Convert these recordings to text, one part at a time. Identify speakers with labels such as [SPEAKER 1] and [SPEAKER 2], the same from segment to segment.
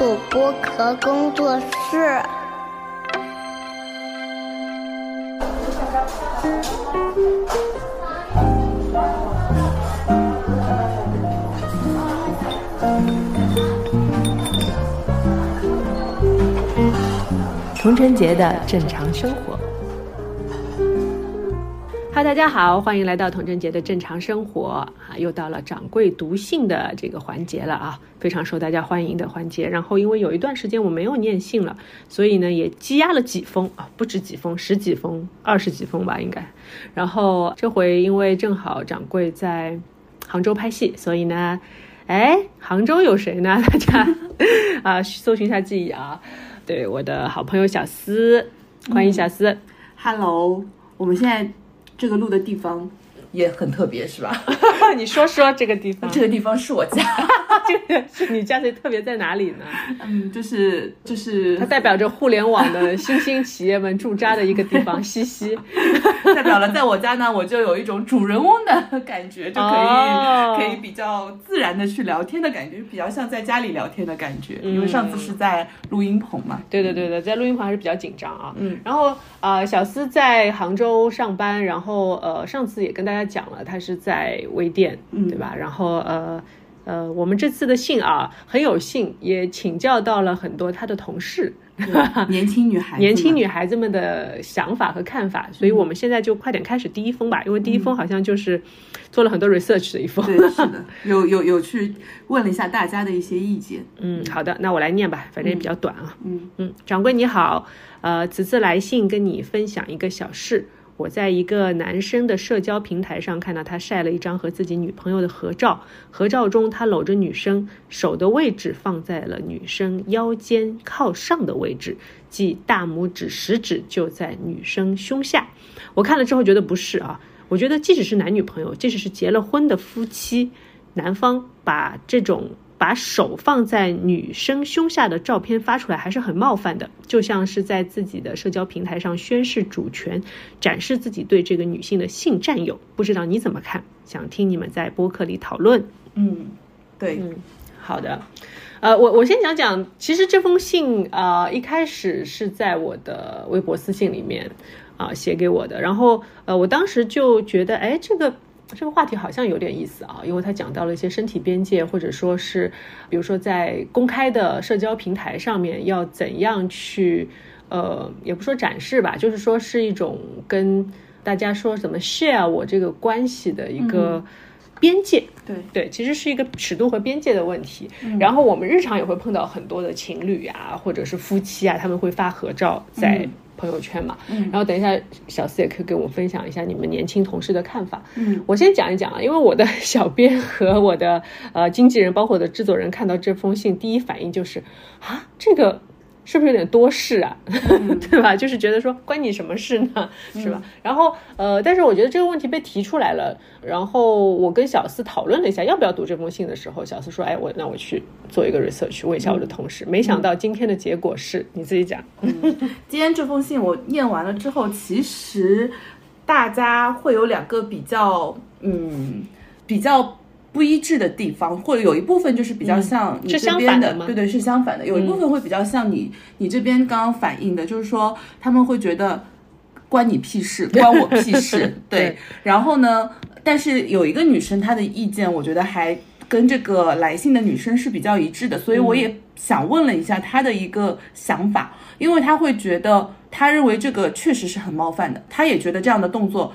[SPEAKER 1] 土播壳工作室。
[SPEAKER 2] 童春节的正常生活。哈，大家好，欢迎来到童晨杰的正常生活啊！又到了掌柜读信的这个环节了啊，非常受大家欢迎的环节。然后因为有一段时间我没有念信了，所以呢也积压了几封啊，不止几封，十几封、二十几封吧，应该。然后这回因为正好掌柜在杭州拍戏，所以呢，哎，杭州有谁呢？大家啊，搜寻一下记忆啊。对，我的好朋友小思，欢迎小思。
[SPEAKER 3] Hello，我们现在这个路的地方也很特别，是吧？
[SPEAKER 2] 你说说这个地方，
[SPEAKER 3] 这个地方是我家，
[SPEAKER 2] 这个是你家的特别在哪里呢？
[SPEAKER 3] 嗯，就是就是
[SPEAKER 2] 它代表着互联网的新兴企业们驻扎的一个地方，西西。
[SPEAKER 3] 代表了在我家呢，我就有一种主人翁的感觉，就可以、
[SPEAKER 2] 哦
[SPEAKER 3] 可以比较自然的去聊天的感觉，比较像在家里聊天的感觉。因为上次是在录音棚嘛，
[SPEAKER 2] 对对对对，在录音棚还是比较紧张啊。嗯，然后啊、呃小思在杭州上班，然后呃，上次也跟大家讲了，他是在微店，对吧？然后呃。呃，我们这次的信啊，很有幸也请教到了很多他的同事，
[SPEAKER 3] 年轻女孩，
[SPEAKER 2] 年轻女孩子们的想法和看法，所以我们现在就快点开始第一封吧，因为第一封好像就是做了很多 research 的一封。
[SPEAKER 3] 对，是的，有有有去问了一下大家的一些意见。
[SPEAKER 2] 嗯，好的，那我来念吧，反正也比较短啊。
[SPEAKER 3] 嗯
[SPEAKER 2] 嗯，掌柜你好，呃，此次来信跟你分享一个小事。我在一个男生的社交平台上看到他晒了一张和自己女朋友的合照，合照中他搂着女生，手的位置放在了女生腰间靠上的位置，即大拇指、食指就在女生胸下。我看了之后觉得不是啊，我觉得即使是男女朋友，即使是结了婚的夫妻，男方把这种把手放在女生胸下的照片发出来，还是很冒犯的，就像是在自己的社交平台上宣示主权，展示自己对这个女性的性占有。不知道你怎么看？想听你们在播客里讨论。
[SPEAKER 3] 嗯，对，
[SPEAKER 2] 好的，呃，我我先讲讲，其实这封信啊、呃一开始是在我的微博私信里面啊、写给我的，然后呃，我当时就觉得，哎，这个。这个话题好像有点意思啊，因为他讲到了一些身体边界，或者说是，比如说在公开的社交平台上面要怎样去，呃，也不说展示吧，就是说是一种跟大家说怎么 share 我这个关系的一个边界。
[SPEAKER 3] 对
[SPEAKER 2] 对，其实是一个尺度和边界的问题。然后我们日常也会碰到很多的情侣啊，或者是夫妻啊，他们会发合照在朋友圈嘛。然后等一下，小四也可以跟我分享一下你们年轻同事的看法。
[SPEAKER 3] 嗯，
[SPEAKER 2] 我先讲一讲啊，因为我的小编和我的呃经纪人，包括我的制作人，看到这封信，第一反应就是啊，这个。是不是有点多事啊？对吧？就是觉得说关你什么事呢？是吧？然后呃，但是我觉得这个问题被提出来了，然后我跟小四讨论了一下要不要读这封信的时候，小四说：“哎，我那我去做一个 research，问一下我的同事。没想到今天的结果是你自己讲。
[SPEAKER 3] 今天这封信我念完了之后，其实大家会有两个比较，嗯，比较不一致的地方，或者有一部分就是比较像你这边
[SPEAKER 2] 反的
[SPEAKER 3] 对对，是相反的。有一部分会比较像你你这边刚刚反映的，就是说他们会觉得关你屁事，关我屁事，对
[SPEAKER 2] 对。
[SPEAKER 3] 然后呢，但是有一个女生她的意见，我觉得还跟这个来信的女生是比较一致的，所以我也想问了一下她的一个想法，因为她会觉得，她认为这个确实是很冒犯的，她也觉得这样的动作，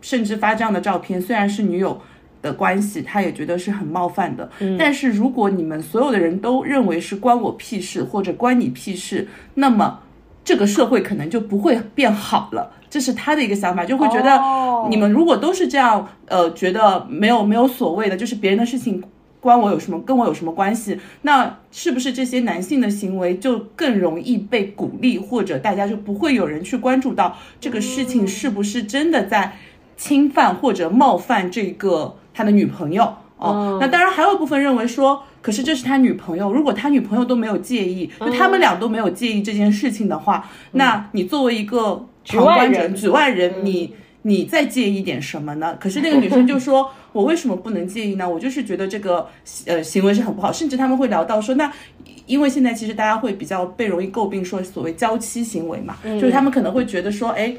[SPEAKER 3] 甚至发这样的照片，虽然是女友。的关系，他也觉得是很冒犯的。但是如果你们所有的人都认为是关我屁事或者关你屁事，那么这个社会可能就不会变好了。这是他的一个想法，就会觉得
[SPEAKER 2] 哦
[SPEAKER 3] 你们如果都是这样，呃，觉得没有没有所谓的，就是别人的事情关我有什么，跟我有什么关系？那是不是这些男性的行为就更容易被鼓励，或者大家就不会有人去关注到这个事情是不是真的在侵犯或者冒犯这个他的女朋友？哦，那当然还有一部分认为说，可是这是他女朋友，如果他女朋友都没有介意，就他们俩都没有介意这件事情的话，那你作为一个旁观者、
[SPEAKER 2] 局外人
[SPEAKER 3] 局外人，你你再介意点什么呢？可是那个女生就说，我为什么不能介意呢？我就是觉得这个呃行为是很不好，甚至他们会聊到说，那因为现在其实大家会比较被容易诟病说所谓娇妻行为嘛，就是他们可能会觉得说，哎。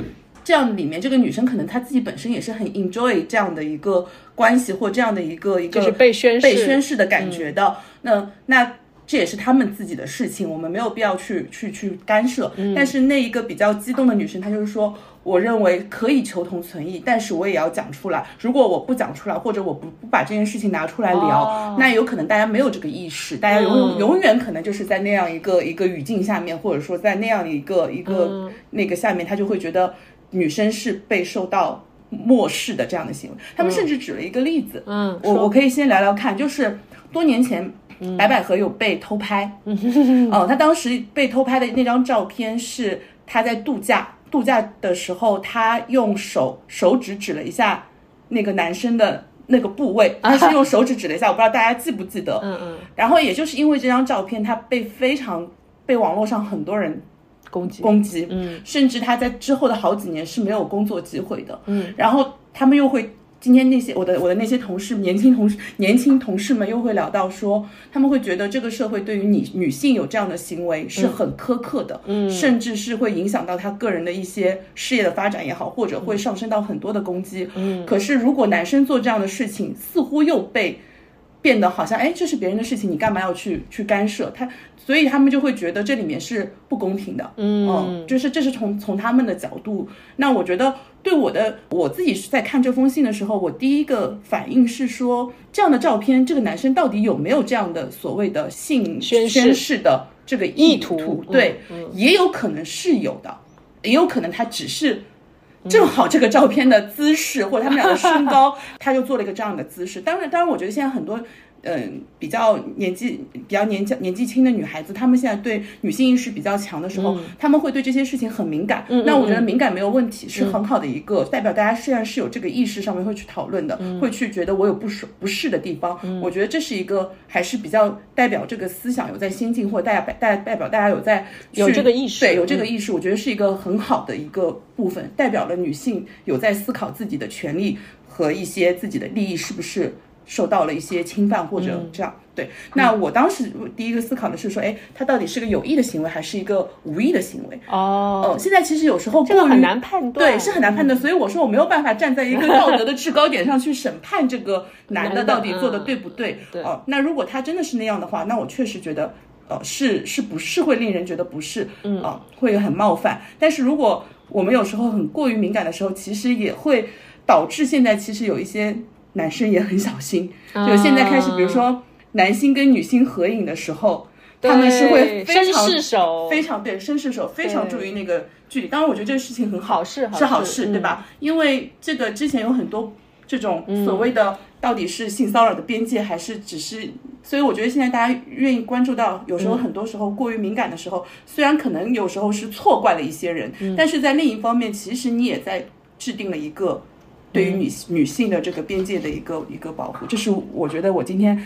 [SPEAKER 3] 这样里面这个女生可能她自己本身也是很 enjoy 这样的一个关系或这样的一个一个
[SPEAKER 2] 就是被宣誓
[SPEAKER 3] 被宣誓的感觉的。那那这也是他们自己的事情，我们没有必要去去去干涉。但是那一个比较激动的女生，她就是说，我认为可以求同存异，但是我也要讲出来。如果我不讲出来，或者我不不把这件事情拿出来聊，那有可能大家没有这个意识，大家永永永远可能就是在那样一个一个语境下面，或者说在那样一个一个那个下面，他就会觉得。女生是被受到漠视的这样的行为，他们甚至举了一个例子，
[SPEAKER 2] 嗯，
[SPEAKER 3] 我我可以先聊聊看，就是多年前白百合有被偷拍，哦，她当时被偷拍的那张照片是她在度假，度假的时候她用手手指指了一下那个男生的那个部位，她是用手指指了一下，我不知道大家记不记得，
[SPEAKER 2] 嗯嗯，
[SPEAKER 3] 然后也就是因为这张照片，她被非常被网络上很多人。
[SPEAKER 2] 攻击。
[SPEAKER 3] 攻击，
[SPEAKER 2] 嗯，
[SPEAKER 3] 甚至他在之后的好几年是没有工作机会的，
[SPEAKER 2] 嗯，
[SPEAKER 3] 然后他们又会今天那些我的我的那些同事年轻同事 年轻同事们又会聊到说，他们会觉得这个社会对于女女性有这样的行为是很苛刻的，
[SPEAKER 2] 嗯，
[SPEAKER 3] 甚至是会影响到他个人的一些事业的发展也好，或者会上升到很多的攻击，
[SPEAKER 2] 嗯，
[SPEAKER 3] 可是如果男生做这样的事情，似乎又被变得好像哎这是别人的事情，你干嘛要去去干涉他？所以他们就会觉得这里面是不公平的，
[SPEAKER 2] 嗯，
[SPEAKER 3] 就是这是从从他们的角度。那我觉得对我的我自己是在看这封信的时候，我第一个反应是说，这样的照片，这个男生到底有没有这样的所谓的性
[SPEAKER 2] 宣
[SPEAKER 3] 宣誓的这个
[SPEAKER 2] 意
[SPEAKER 3] 图？对，也有可能是有的，也有可能他只是正好这个照片的姿势或者他们俩的身高，他就做了一个这样的姿势。当然，当然，我觉得现在很多。嗯，比较年纪比较年纪年纪轻的女孩子，她们现在对女性意识比较强的时候，她们会对这些事情很敏感。那我觉得敏感没有问题，是很好的一个代表，大家虽然是有这个意识上面会去讨论的，会去觉得我有不舒不适的地方。我觉得这是一个还是比较代表这个思想有在先进，或者大家代代表大家有在
[SPEAKER 2] 有这个意识，
[SPEAKER 3] 对，有这个意识，我觉得是一个很好的一个部分，代表了女性有在思考自己的权利和一些自己的利益是不是。受到了一些侵犯或者这样，对。那我当时第一个思考的是说，哎，他到底是个有意的行为还是一个无意的行为？
[SPEAKER 2] 哦，
[SPEAKER 3] 现在其实有时候
[SPEAKER 2] 这个很难判断，
[SPEAKER 3] 对，是很难判断。所以我说我没有办法站在一个 道德的制高点上去审判这个男的到底做的对不对。哦，那如果他真的是那样的话，那我确实觉得，呃，是是不是会令人觉得不适，
[SPEAKER 2] 嗯
[SPEAKER 3] 啊，会很冒犯。但是如果我们有时候很过于敏感的时候，其实也会导致现在其实有一些。男生也很小心，就现在开始，比如说男星跟女星合影的时候，他们是会非常
[SPEAKER 2] 手，
[SPEAKER 3] 非常对绅士手，非常注意那个距离。当然，我觉得这个事情很
[SPEAKER 2] 好
[SPEAKER 3] 是
[SPEAKER 2] 是
[SPEAKER 3] 好事，对吧？因为这个之前有很多这种所谓的到底是性骚扰的边界，还是只是，所以我觉得现在大家愿意关注到，有时候很多时候过于敏感的时候，虽然可能有时候是错怪了一些人，但是在另一方面，其实你也在制定了一个。对于女女性的这个边界的一个一个保护，这是我觉得我今天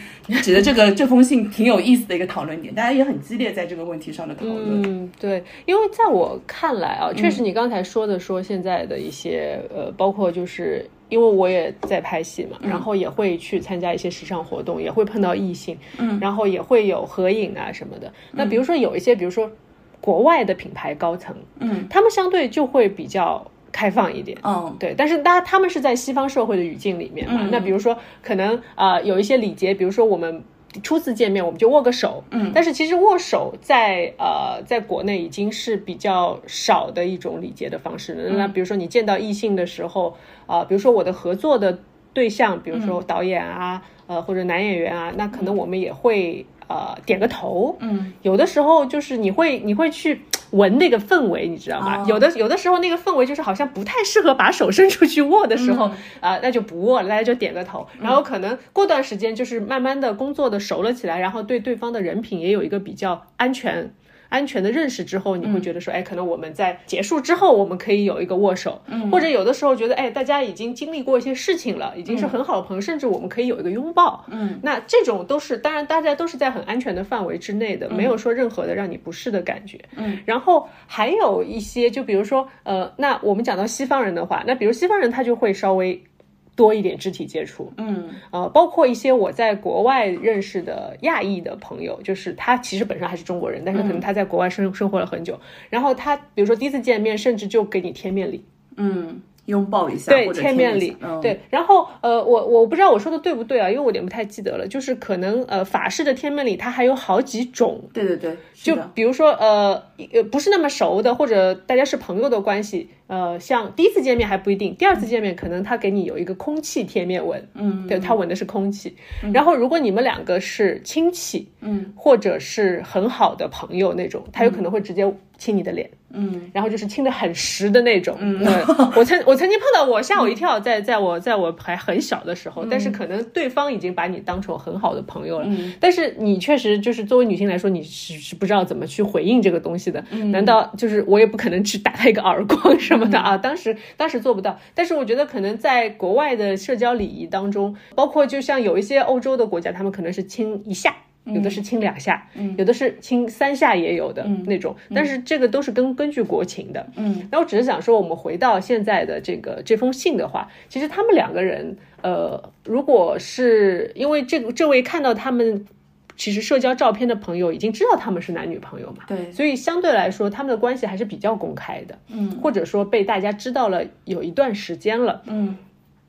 [SPEAKER 3] 指的这个这封信挺有意思的一个讨论点，大家也很激烈在这个问题上的讨论。
[SPEAKER 2] 嗯，对，因为在我看来啊，确实你刚才说的说现在的一些呃，包括就是因为我也在拍戏嘛，然后也会去参加一些时尚活动，也会碰到异性，
[SPEAKER 3] 嗯，
[SPEAKER 2] 然后也会有合影啊什么的。那比如说有一些，比如说国外的品牌高层，
[SPEAKER 3] 嗯，
[SPEAKER 2] 他们相对就会比较。开放一点，
[SPEAKER 3] 嗯，
[SPEAKER 2] 对，但是大家他们是在西方社会的语境里面嘛，那比如说可能呃有一些礼节，比如说我们初次见面我们就握个手，
[SPEAKER 3] 嗯，
[SPEAKER 2] 但是其实握手在呃在国内已经是比较少的一种礼节的方式了。那比如说你见到异性的时候，啊，比如说我的合作的对象，比如说导演啊，呃或者男演员啊，那可能我们也会呃点个头，
[SPEAKER 3] 嗯，
[SPEAKER 2] 有的时候就是你会你会去。闻那个氛围，你知道吗？有的有的时候那个氛围就是好像不太适合把手伸出去握的时候，啊，那就不握了，大家就点个头。然后可能过段时间就是慢慢的工作的熟了起来，然后对对方的人品也有一个比较安全。安全的认识之后，你会觉得说，哎，可能我们在结束之后，我们可以有一个握手，或者有的时候觉得，哎，大家已经经历过一些事情了，已经是很好的朋友，甚至我们可以有一个拥抱。
[SPEAKER 3] 嗯，
[SPEAKER 2] 那这种都是，当然大家都是在很安全的范围之内的，没有说任何的让你不适的感觉。
[SPEAKER 3] 嗯，
[SPEAKER 2] 然后还有一些，就比如说，呃，那我们讲到西方人的话，那比如西方人他就会稍微。多一点肢体接触。
[SPEAKER 3] 嗯。
[SPEAKER 2] 呃，包括一些我在国外认识的亚裔的朋友，就是他其实本身还是中国人，但是可能他在国外生生活了很久，然后他比如说第一次见面，甚至就给你贴面礼，
[SPEAKER 3] 嗯，拥抱一下，
[SPEAKER 2] 对，贴面礼，
[SPEAKER 3] 嗯、
[SPEAKER 2] 对。然后呃，我我不知道我说的对不对啊，因为我有点不太记得了，就是可能呃法式的贴面礼它还有好几种，
[SPEAKER 3] 对对对，
[SPEAKER 2] 就比如说呃呃不是那么熟的，或者大家是朋友的关系，呃，像第一次见面还不一定，第二次见面可能他给你有一个空气贴面吻，
[SPEAKER 3] 嗯，
[SPEAKER 2] 对他吻的是空气。然后如果你们两个是亲戚，
[SPEAKER 3] 嗯，
[SPEAKER 2] 或者是很好的朋友那种，他有可能会直接亲你的脸。
[SPEAKER 3] 嗯。
[SPEAKER 2] 然后就是亲的很实的那种，嗯，我曾我曾经碰到过，吓我一跳，在在我在我还很小的时候，但是可能对方已经把你当成很好的朋友了，
[SPEAKER 3] 嗯。
[SPEAKER 2] 但是你确实就是作为女性来说，你是是不知道怎么去回应这个东西的，难道就是我也不可能去打他一个耳光什么的啊？当时当时做不到，但是我觉得可能在国外的社交礼仪当中，包括就像有一些欧洲的国家，他们可能是亲一下。有的是亲两下，有的是亲三下，也有的那种，但是这个都是根根据国情的。
[SPEAKER 3] 嗯，
[SPEAKER 2] 那我只是想说，我们回到现在的这个这封信的话，其实他们两个人，呃，如果是因为这个这位看到他们其实社交照片的朋友已经知道他们是男女朋友嘛，
[SPEAKER 3] 对。
[SPEAKER 2] 所以相对来说他们的关系还是比较公开的，
[SPEAKER 3] 嗯。
[SPEAKER 2] 或者说被大家知道了有一段时间了，
[SPEAKER 3] 嗯。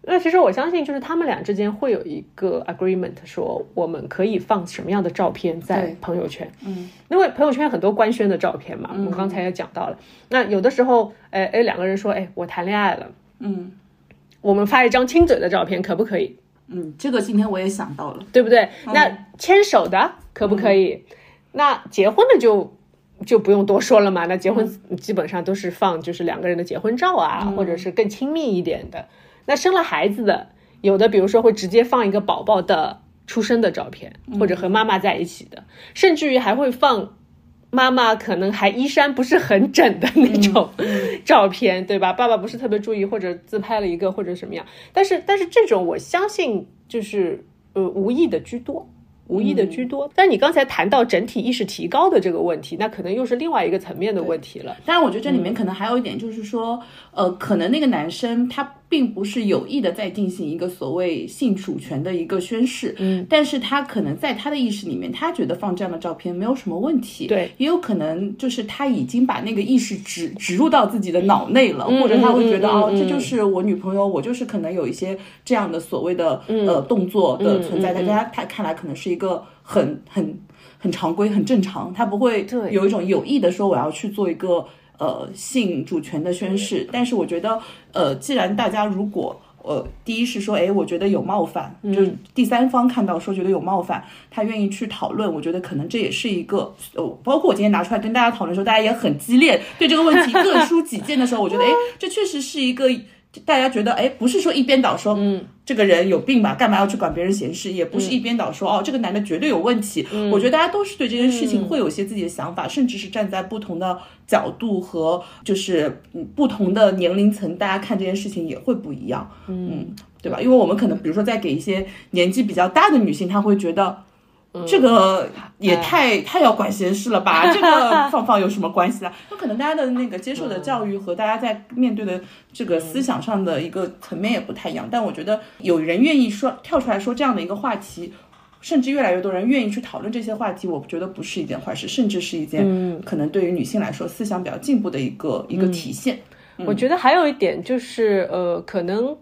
[SPEAKER 2] 那其实我相信，就是他们俩之间会有一个 agreement，说我们可以放什么样的照片在朋友圈。
[SPEAKER 3] 嗯。
[SPEAKER 2] 因为朋友圈很多官宣的照片嘛，我们刚才也讲到了。那有的时候，哎哎，两个人说，哎，我谈恋爱了，
[SPEAKER 3] 嗯。
[SPEAKER 2] 我们发一张亲嘴的照片，可不可以？
[SPEAKER 3] 嗯，这个今天我也想到了，
[SPEAKER 2] 对不对？那牵手的可不可以？那结婚的就。就不用多说了嘛，那结婚基本上都是放就是两个人的结婚照啊，或者是更亲密一点的。那生了孩子的，有的比如说会直接放一个宝宝的出生的照片，或者和妈妈在一起的，甚至于还会放妈妈可能还衣衫不是很整的那种照片，对吧？爸爸不是特别注意，或者自拍了一个或者什么样。但是但是这种我相信就是呃无意的居多。无意的居多，但你刚才谈到整体意识提高的这个问题，那可能又是另外一个层面的问题了。
[SPEAKER 3] 当然，我觉得这里面可能还有一点，就是说，呃，可能那个男生他并不是有意的在进行一个所谓性主权的一个宣誓，
[SPEAKER 2] 嗯，
[SPEAKER 3] 但是他可能在他的意识里面，他觉得放这样的照片没有什么问题，
[SPEAKER 2] 对，
[SPEAKER 3] 也有可能就是他已经把那个意识植植入到自己的脑内了，或者他会觉得、哦，这就是我女朋友，我就是可能有一些这样的所谓的、
[SPEAKER 2] 嗯
[SPEAKER 3] 呃动作的存在，在他他看来可能是一个很很很常规、很正常，他不会有一种有意的说我要去做一个呃性主权的宣誓。但是我觉得，呃，既然大家如果呃，第一是说，哎，我觉得有冒犯，就是第三方看到说觉得有冒犯，他愿意去讨论，我觉得可能这也是一个，呃，包括我今天拿出来跟大家讨论的时候，大家也很激烈，对这个问题各抒己见的时候，我觉得，哎，这确实是一个。大家觉得，哎，不是说一边倒说，嗯，这个人有病吧，干嘛要去管别人闲事？也不是一边倒说，哦，这个男的绝对有问题。我觉得大家都是对这件事情会有些自己的想法，甚至是站在不同的角度和就是嗯不同的年龄层，大家看这件事情也会不一样，嗯，对吧？因为我们可能比如说在给一些年纪比较大的女性，她会觉得。这个也太、太要管闲事了吧？这个 放放有什么关系啊？那可能大家的那个接受的教育和大家在面对的这个思想上的一个层面也不太一样。但我觉得有人愿意说跳出来说这样的一个话题，甚至越来越多人愿意去讨论这些话题，我觉得不是一件坏事，甚至是一件可能对于女性来说思想比较进步的一个、一个体现。
[SPEAKER 2] 我觉得还有一点就是，呃，可能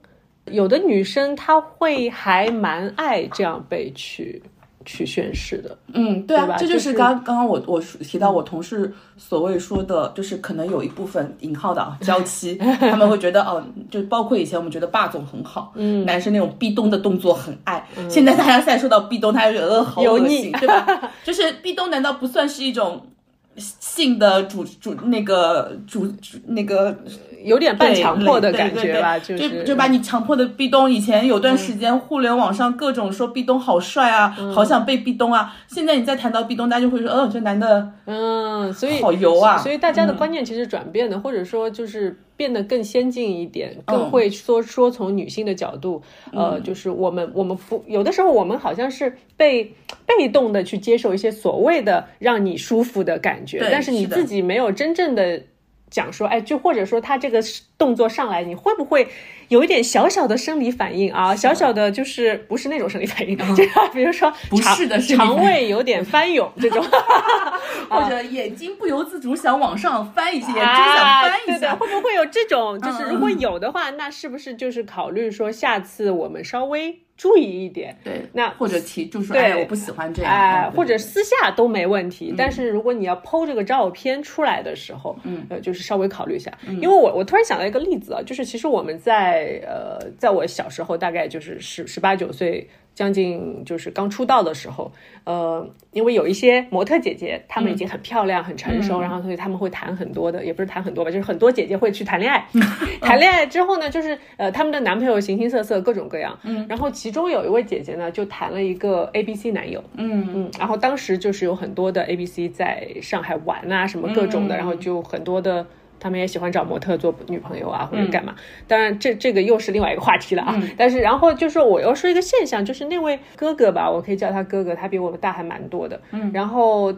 [SPEAKER 2] 有的女生她会还蛮爱这样被去。去宣誓的，
[SPEAKER 3] 嗯，对啊，
[SPEAKER 2] 吧
[SPEAKER 3] 这就
[SPEAKER 2] 就是
[SPEAKER 3] 是刚刚刚我我提到我同事所谓说的，就是可能有一部分引号的啊娇妻，他们会觉得哦，就包括以前我们觉得霸总很好，嗯，男生那种壁咚的动作很爱，现在大家再说到壁咚，他就觉得呃好恶
[SPEAKER 2] 油腻
[SPEAKER 3] 心，对吧？就是壁咚难道不算是一种性的主主那个主主那个？
[SPEAKER 2] 有点半强迫的感觉吧，
[SPEAKER 3] 对对
[SPEAKER 2] 就是
[SPEAKER 3] 就把你强迫的壁咚。以前有段时间，互联网上各种说壁咚好帅啊，好想被壁咚啊。现在你再谈到壁咚，大家就会说，哦，这男的，
[SPEAKER 2] 嗯，所以
[SPEAKER 3] 好油啊
[SPEAKER 2] 所以大家的观念其实转变的，或者说就是变得更先进一点，
[SPEAKER 3] 嗯
[SPEAKER 2] 更会说说从女性的角度，呃，就是我们我们不有的时候我们好像是被被动的去接受一些所谓的让你舒服的感觉，但是你自己没有真正的。讲说，哎，就或者说他这个动作上来，你会不会有一点小小的生理反应啊？小小的就是不是那种生理反应，就比如说
[SPEAKER 3] 不是的生理
[SPEAKER 2] 肠胃有点翻涌这种，
[SPEAKER 3] 或者眼睛不由自主想往上翻一些，眼睛想
[SPEAKER 2] 啊
[SPEAKER 3] 翻一下。
[SPEAKER 2] 会不会有这种？就是
[SPEAKER 3] 嗯
[SPEAKER 2] 如果有的话，那是不是就是考虑说下次我们稍微注意一点？
[SPEAKER 3] 对，
[SPEAKER 2] 那
[SPEAKER 3] 或者提就说，
[SPEAKER 2] 对
[SPEAKER 3] 哎，我不喜欢这样，
[SPEAKER 2] 哎、
[SPEAKER 3] 嗯
[SPEAKER 2] 或者私下都没问题，但是如果你要剖这个照片出来的时候，
[SPEAKER 3] 嗯
[SPEAKER 2] 呃，就是稍微考虑一下，因为我我突然想到一个例子啊，就是其实我们在呃，在我小时候，大概就是十十八九岁。将近就是刚出道的时候，呃，因为有一些模特姐姐，她们已经很漂亮、很成熟，然后所以她们会谈很多的，也不是谈很多吧，就是很多姐姐会去谈恋爱。谈恋爱之后呢，就是呃，她们的男朋友形形色色，各种各样。嗯，然后其中有一位姐姐呢，就谈了一个 A B C 男友。
[SPEAKER 3] 嗯
[SPEAKER 2] 嗯，然后当时就是有很多的 A B C 在上海玩啊，什么各种的，
[SPEAKER 3] 嗯
[SPEAKER 2] 然后就很多的。他们也喜欢找模特做女朋友啊，或者
[SPEAKER 3] 嗯
[SPEAKER 2] 干嘛？当然这，这个又是另外一个话题了啊。但是，然后就是我要说一个现象，就是那位哥哥吧，我可以叫他哥哥，他比我们大还蛮多的。嗯，然后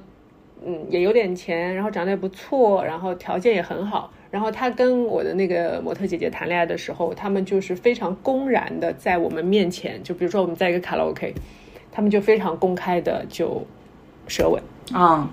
[SPEAKER 2] 嗯也有点钱，然后长得也不错，然后条件也很好。然后他跟我的那个模特姐姐谈恋爱的时候，他们就是非常公然的在我们面前，就比如说我们在一个卡拉 OK，他们就非常公开的就舌吻。
[SPEAKER 3] 啊，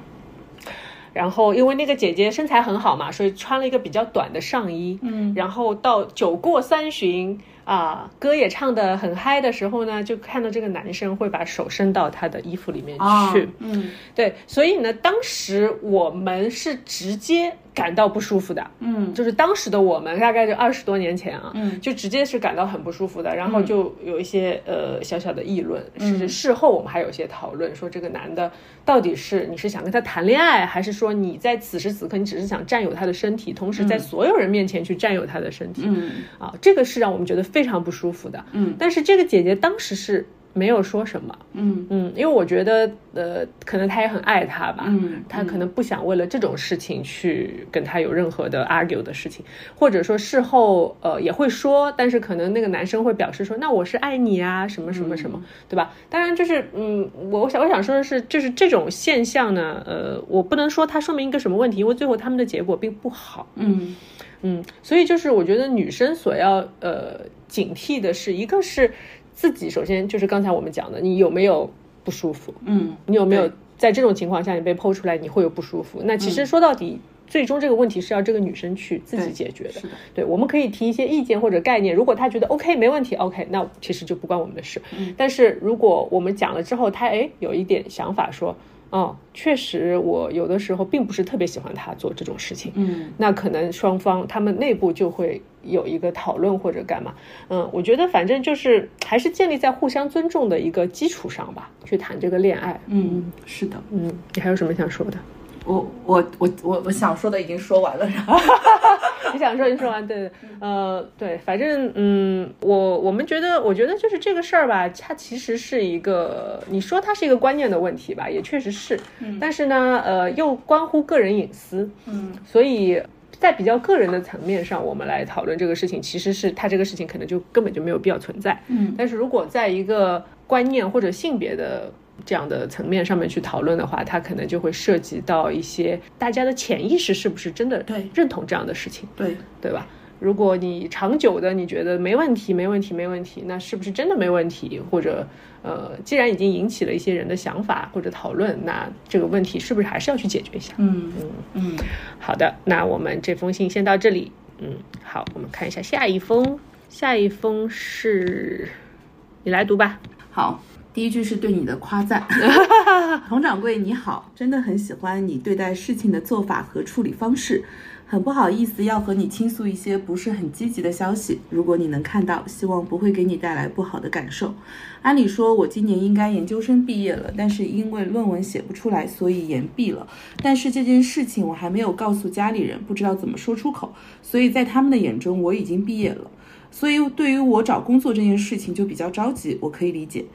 [SPEAKER 2] 然后因为那个姐姐身材很好嘛，所以穿了一个比较短的上衣。嗯，然后到酒过三巡啊，歌也唱得很嗨的时候呢，就看到这个男生会把手伸到她的衣服里面去。
[SPEAKER 3] 啊嗯
[SPEAKER 2] 对，所以呢，当时我们是直接感到不舒服的。
[SPEAKER 3] 嗯。
[SPEAKER 2] 就是当时的我们，大概就二十多年前啊，
[SPEAKER 3] 嗯。
[SPEAKER 2] 就直接是感到很不舒服的，然后就有一些呃小小的议论，
[SPEAKER 3] 嗯。
[SPEAKER 2] 是事后我们还有一些讨论，说这个男的到底是你是想跟他谈恋爱，还是说你在此时此刻你只是想占有他的身体，同时在所有人面前去占有他的身体，
[SPEAKER 3] 嗯。
[SPEAKER 2] 啊，这个是让我们觉得非常不舒服的。
[SPEAKER 3] 嗯。
[SPEAKER 2] 但是这个姐姐当时是没有说什么，
[SPEAKER 3] 嗯。
[SPEAKER 2] 嗯，因为我觉得，呃，可能他也很爱他吧，
[SPEAKER 3] 嗯
[SPEAKER 2] 她可能不想为了这种事情去跟他有任何的 argue 的事情，或者说事后，呃，也会说，但是可能那个男生会表示说，那我是爱你啊，什么什么什么，对吧？当然，就是，嗯，我我想我想说的是，就是这种现象呢，呃，我不能说它说明一个什么问题，因为最后他们的结果并不好，
[SPEAKER 3] 嗯。
[SPEAKER 2] 嗯，所以就是我觉得女生所要呃警惕的是，一个是自己首先就是刚才我们讲的，你有没有不舒服？
[SPEAKER 3] 嗯
[SPEAKER 2] 你有没有在这种情况下你被剖出来，你会有不舒服？那其实说到底。最终这个问题是要这个女生去自己解决的对，我们可以提一些意见或者概念，如果她觉得 OK 没问题，OK，那其实就不关我们的事。但是如果我们讲了之后，她哎有一点想法说，哦，确实我有的时候并不是特别喜欢他做这种事情，
[SPEAKER 3] 嗯
[SPEAKER 2] 那可能双方他们内部就会有一个讨论或者干嘛。嗯，我觉得反正就是还是建立在互相尊重的一个基础上吧，去谈这个恋爱。
[SPEAKER 3] 嗯，是的。
[SPEAKER 2] 嗯，你还有什么想说的？
[SPEAKER 3] 我我我我我想说的已经说完了，然后
[SPEAKER 2] 你想说，你说完，对，呃，对，反正，嗯，我我们觉得，我觉得就是这个事儿吧，它其实是一个，你说它是一个观念的问题吧，也确实是，但是呢，呃，又关乎个人隐私，
[SPEAKER 3] 嗯。
[SPEAKER 2] 所以在比较个人的层面上，我们来讨论这个事情，其实是它这个事情可能就根本就没有必要存在。
[SPEAKER 3] 嗯。
[SPEAKER 2] 但是如果在一个观念或者性别的这样的层面上面去讨论的话，它可能就会涉及到一些大家的潜意识是不是真的
[SPEAKER 3] 对
[SPEAKER 2] 认同这样的事情，
[SPEAKER 3] 对，
[SPEAKER 2] 对吧？如果你长久的你觉得没问题，没问题，没问题，那是不是真的没问题？或者，呃，既然已经引起了一些人的想法或者讨论，那这个问题是不是还是要去解决一下？
[SPEAKER 3] 嗯嗯
[SPEAKER 2] 好的，那我们这封信先到这里。嗯，好，我们看一下下一封。下一封是，你来读吧。
[SPEAKER 3] 好。第一句是对你的夸赞，佟掌柜你好，真的很喜欢你对待事情的做法和处理方式。很不好意思要和你倾诉一些不是很积极的消息，如果你能看到，希望不会给你带来不好的感受。按理说，我今年应该研究生毕业了，但是因为论文写不出来，所以延毕了。但是这件事情我还没有告诉家里人，不知道怎么说出口，所以在他们的眼中，我已经毕业了。所以对于我找工作这件事情就比较着急，我可以理解。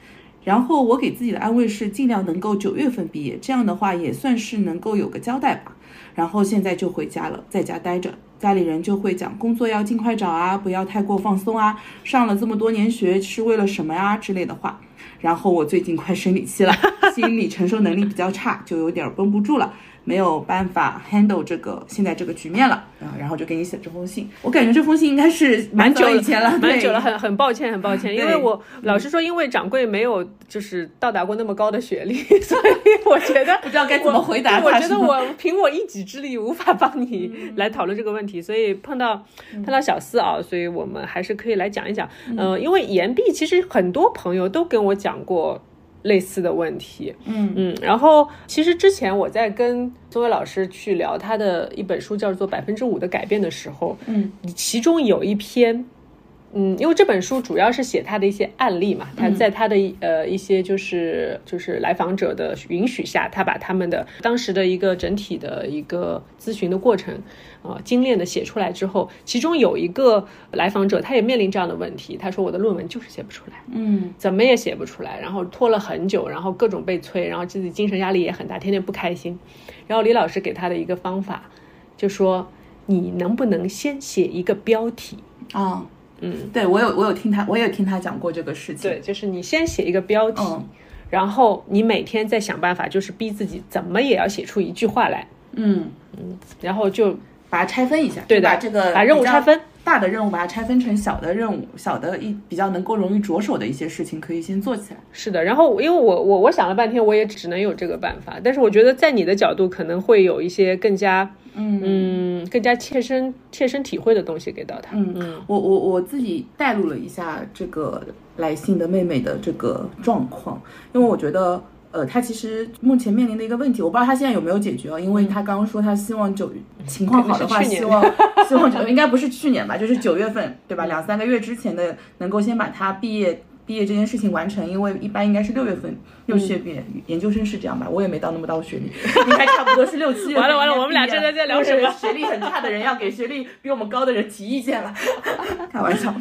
[SPEAKER 3] 然后我给自己的安慰是尽量能够九月份毕业，这样的话也算是能够有个交代吧。然后现在就回家了，在家待着，家里人就会讲工作要尽快找啊，不要太过放松啊，上了这么多年学是为了什么呀之类的话。然后我最近快生理期了，心理承受能力比较差，就有点绷不住了。没有办法 handle 这个现在这个局面了啊，然后就给你写这封信。我感觉这封信应该是
[SPEAKER 2] 蛮久
[SPEAKER 3] 以前了，
[SPEAKER 2] 蛮久了，
[SPEAKER 3] 对
[SPEAKER 2] 很 很抱歉，很抱歉，因为我老实说，因为掌柜没有就是到达过那么高的学历，所以我觉得
[SPEAKER 3] 不知道该怎么回答
[SPEAKER 2] 我觉得我凭我一己之力无法帮你来讨论这个问题，所以碰到碰到小四啊，所以我们还是可以来讲一讲。呃，因为岩壁其实很多朋友都跟我讲过。类似的问题，
[SPEAKER 3] 嗯。
[SPEAKER 2] 嗯，然后其实之前我在跟周伟老师去聊他的一本书叫做《百分之五的改变》的时候，
[SPEAKER 3] 嗯，
[SPEAKER 2] 其中有一篇，嗯，因为这本书主要是写他的一些案例嘛，他在他的呃一些就是就是来访者的允许下，他把他们的当时的一个整体的一个咨询的过程，呃，精炼的写出来之后，其中有一个来访者他也面临这样的问题，他说我的论文就是写不出来，
[SPEAKER 3] 嗯
[SPEAKER 2] 怎么也写不出来，然后拖了很久，然后各种被催，然后自己精神压力也很大，天天不开心。然后李老师给他的一个方法，就说你能不能先写一个标题？
[SPEAKER 3] 啊，
[SPEAKER 2] 嗯，
[SPEAKER 3] 对我有我有听他，我也听他讲过这个事情。
[SPEAKER 2] 对，就是你先写一个标题，
[SPEAKER 3] 嗯
[SPEAKER 2] 然后你每天再想办法，就是逼自己怎么也要写出一句话来，
[SPEAKER 3] 嗯嗯，
[SPEAKER 2] 然后就
[SPEAKER 3] 把它拆分一下，
[SPEAKER 2] 对的
[SPEAKER 3] 把这个
[SPEAKER 2] 把任务拆分，
[SPEAKER 3] 大的任务把它拆分成小的任务，小的一比较能够容易着手的一些事情，可以先做起来。
[SPEAKER 2] 是的。然后因为我我我想了半天，我也只能有这个办法，但是我觉得在你的角度可能会有一些更加嗯更加切身切身体会的东西给到他。
[SPEAKER 3] 嗯
[SPEAKER 2] 嗯
[SPEAKER 3] 我我我自己带入了一下这个来信的妹妹的这个状况，因为我觉得。呃，她其实目前面临的一个问题，我不知道她现在有没有解决哦，因为她刚刚说她希望九情况好的话，希望希望九应该不是去年吧，就是九月份对吧？两三个月之前的能够先把她毕业毕业这件事情完成，因为一般应该是六月份六七月毕业，研究生是这样吧？我也没到那么高学历，应该差不多是六七月。
[SPEAKER 2] 完了完了我们俩正在在聊什么
[SPEAKER 3] 学历很差的人要给学历比我们高的人提意见了，开玩笑。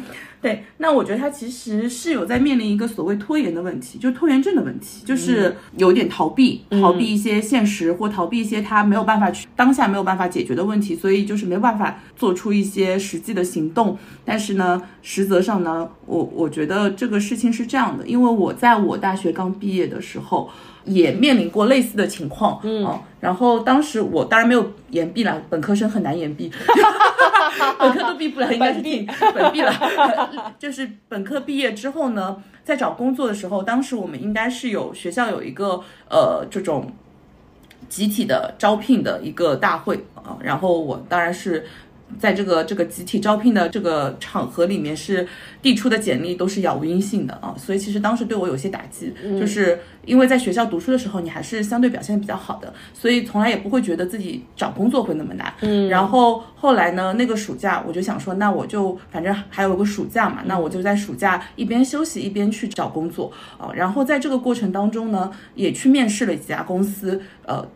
[SPEAKER 3] 对，那我觉得他其实是有在面临一个所谓拖延的问题，就拖延症的问题，就是有点逃避，逃避一些现实或逃避一些他没有办法去当下没有办法解决的问题，所以就是没办法做出一些实际的行动。但是呢，实则上呢，我我觉得这个事情是这样的，因为我在我大学刚毕业的时候。也面临过类似的情况，嗯、啊，然后当时我当然没有延毕了，本科生很难延毕，本科都毕不了，应该是毕本毕了。就是本科毕业之后呢，在找工作的时候，当时我们应该是有学校有一个呃这种集体的招聘的一个大会啊，然后我当然是。在这个这个集体招聘的这个场合里面，是递出的简历都是杳无音信的啊，所以其实当时对我有些打击，就是因为在学校读书的时候，你还是相对表现比较好的，所以从来也不会觉得自己找工作会那么难。嗯，然后后来呢，那个暑假我就想说，那我就反正还有个暑假嘛，那我就在暑假一边休息一边去找工作啊，然后在这个过程当中呢，也去面试了几家公司，呃。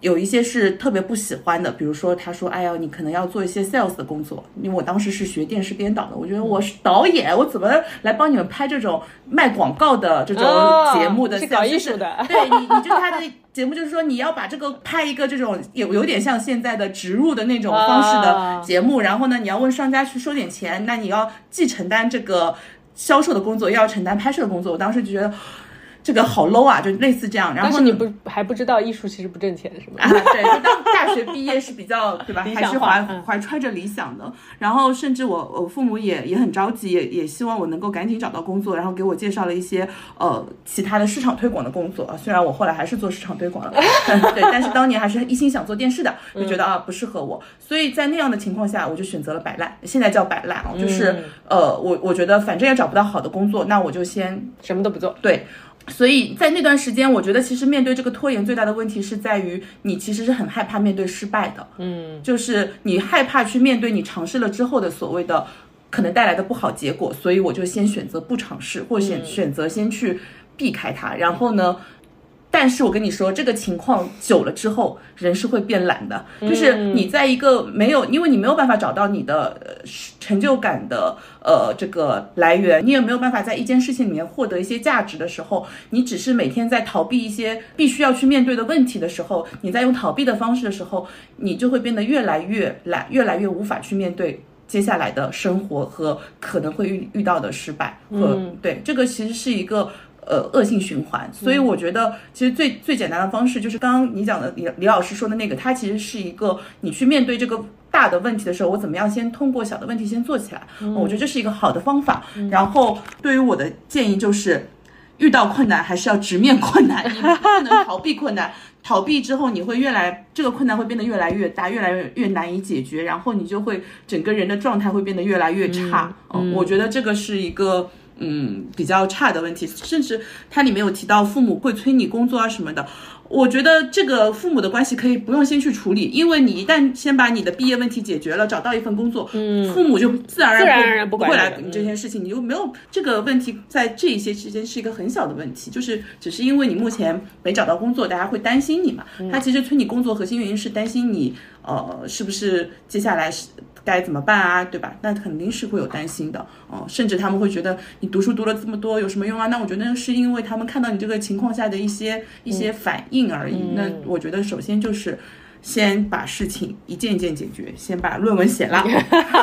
[SPEAKER 3] 有一些是特别不喜欢的，比如说他说：“哎呀，你可能要做一些 sales 的工作。”因为我当时是学电视编导的，我觉得我是导演，我怎么来帮你们拍这种卖广告的这种节目的？
[SPEAKER 2] 是搞艺术的。
[SPEAKER 3] 对你，你就他的节目就是说你要把这个拍一个这种有有点像现在的植入的那种方式的节目，然后呢，你要问商家去收点钱，那你要既承担这个销售的工作，又要承担拍摄的工作。我当时就觉得。这个好 low 啊，就类似这样。然后
[SPEAKER 2] 你不还不知道艺术其实不挣钱是吗？
[SPEAKER 3] 啊，对，就当大学毕业是比较 对吧？还是怀
[SPEAKER 2] 嗯
[SPEAKER 3] 怀揣着理想的。然后甚至我我父母也也很着急，也也希望我能够赶紧找到工作，然后给我介绍了一些呃其他的市场推广的工作啊。虽然我后来还是做市场推广了，对，但是当年还是一心想做电视的，就觉得啊不适合我。所以在那样的情况下，我就选择了摆烂，现在叫摆烂啊，就是呃我我觉得反正也找不到好的工作，那我就先
[SPEAKER 2] 什么都不做。
[SPEAKER 3] 对。所以在那段时间，我觉得其实面对这个拖延最大的问题是在于你其实是很害怕面对失败的，
[SPEAKER 2] 嗯，
[SPEAKER 3] 就是你害怕去面对你尝试了之后的所谓的可能带来的不好结果，所以我就先选择不尝试，或选选择先去避开它，然后呢。但是我跟你说，这个情况久了之后，人是会变懒的。就是你在一个没有，因为你没有办法找到你的呃成就感的呃这个来源，你也没有办法在一件事情里面获得一些价值的时候，你只是每天在逃避一些必须要去面对的问题的时候，你在用逃避的方式的时候，你就会变得越来越懒，越来越无法去面对接下来的生活和可能会遇遇到的失败和、对这个其实是一个。呃恶性循环。所以我觉得其实最最简单的方式就是刚刚你讲的李李老师说的那个，它其实是一个你去面对这个。大的问题的时候，我怎么样先通过小的问题先做起来？我觉得这是一个好的方法。然后对于我的建议就是，遇到困难还是要直面困难，你不能逃避困难。逃避之后，你会越来这个困难会变得越来越大，越来越越难以解决，然后你就会整个人的状态会变得越来越差。嗯，我觉得这个是一个嗯比较差的问题。甚至它里面有提到父母会催你工作啊什么的。我觉得这个父母的关系可以不用先去处理，因为你一旦先把你的毕业问题解决了，找到一份工作，嗯，父母就自然而然不会来管这件事情，你就没有这个问题在这一些之间是一个很小的问题，就是只是因为你目前没找到工作，大家会担心你嘛。他其实催你工作核心原因是担心你，呃，是不是接下来是。该怎么办啊？对吧？那肯定是会有担心的哦，甚至他们会觉得你读书读了这么多有什么用啊？那我觉得是因为他们看到你这个情况下的一些一些反应而已。那我觉得首先就是先把事情一件一件解决，先把论文写了，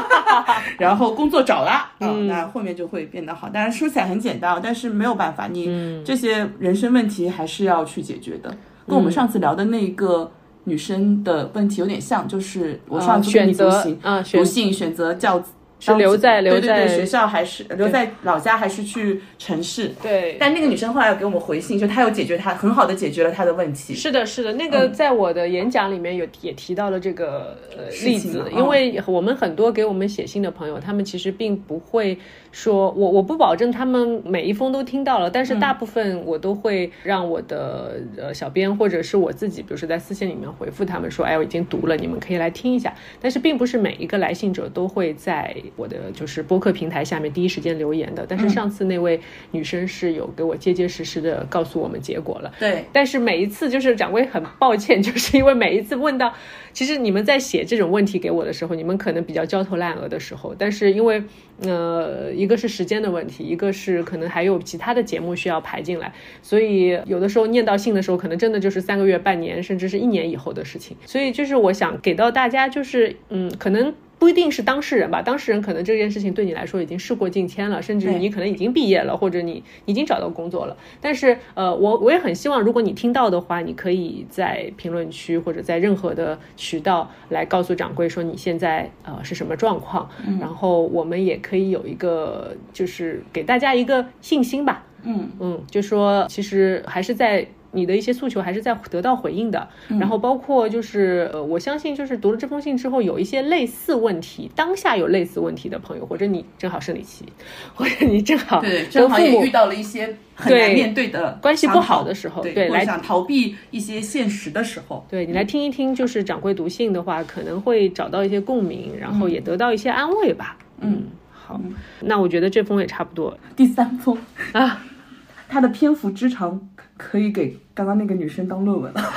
[SPEAKER 3] 然后工作找了，嗯，那后面就会变得好。当然说起来很简单，但是没有办法，你这些人生问题还是要去解决的。跟我们上次聊的那个。女生的问题有点像，就是我上次跟你不行，读信选择教。
[SPEAKER 2] 是留在留在
[SPEAKER 3] 学校还是留在老家还是去城市？
[SPEAKER 2] 对。
[SPEAKER 3] 但那个女生后来给我们回信，就她有解决她很好的解决了她的问题。
[SPEAKER 2] 是的，是的，那个在我的演讲里面有也提到了这个呃例子，因为我们很多给我们写信的朋友，他们其实并不会说，我我不保证他们每一封都听到了，但是大部分我都会让我的呃小编或者是我自己，比如说在私信里面回复他们说，哎，我已经读了，你们可以来听一下。但是并不是每一个来信者都会在。我的就是播客平台下面第一时间留言的，但是上次那位女生是有给我结结实实的告诉我们结果了。
[SPEAKER 3] 对，
[SPEAKER 2] 但是每一次就是掌柜很抱歉，就是因为每一次问到，其实你们在写这种问题给我的时候，你们可能比较焦头烂额的时候，但是因为呃一一个是时间的问题，一个是可能还有其他的节目需要排进来，所以有的时候念到信的时候，可能真的就是三个月、半年，甚至是一年以后的事情。所以就是我想给到大家，就是嗯，可能。不一定是当事人吧，当事人可能这件事情对你来说已经事过境迁了，甚至你可能已经毕业了，或者你已经找到工作了。但是，呃，我我也很希望，如果你听到的话，你可以在评论区或者在任何的渠道来告诉掌柜说你现在呃是什么状况，然后我们也可以有一个就是给大家一个信心吧。嗯嗯，就说其实还是在。你的一些诉求还是在得到回应的，然后包括就是呃，我相信就是读了这封信之后，有一些类似问题，当下有类似问题的朋友，或者你正好生理期，或者你正好
[SPEAKER 3] 对正好也遇到了一些很难面对的
[SPEAKER 2] 关系不好的时候，对，
[SPEAKER 3] 来想逃避一些现实的时候，
[SPEAKER 2] 对你来听一听，就是掌柜读信的话，可能会找到一些共鸣，然后也得到一些安慰吧。嗯，好，那我觉得这封也差不多。
[SPEAKER 3] 第三封。啊，它的篇幅之长。可以给刚刚那个女生当论文。了，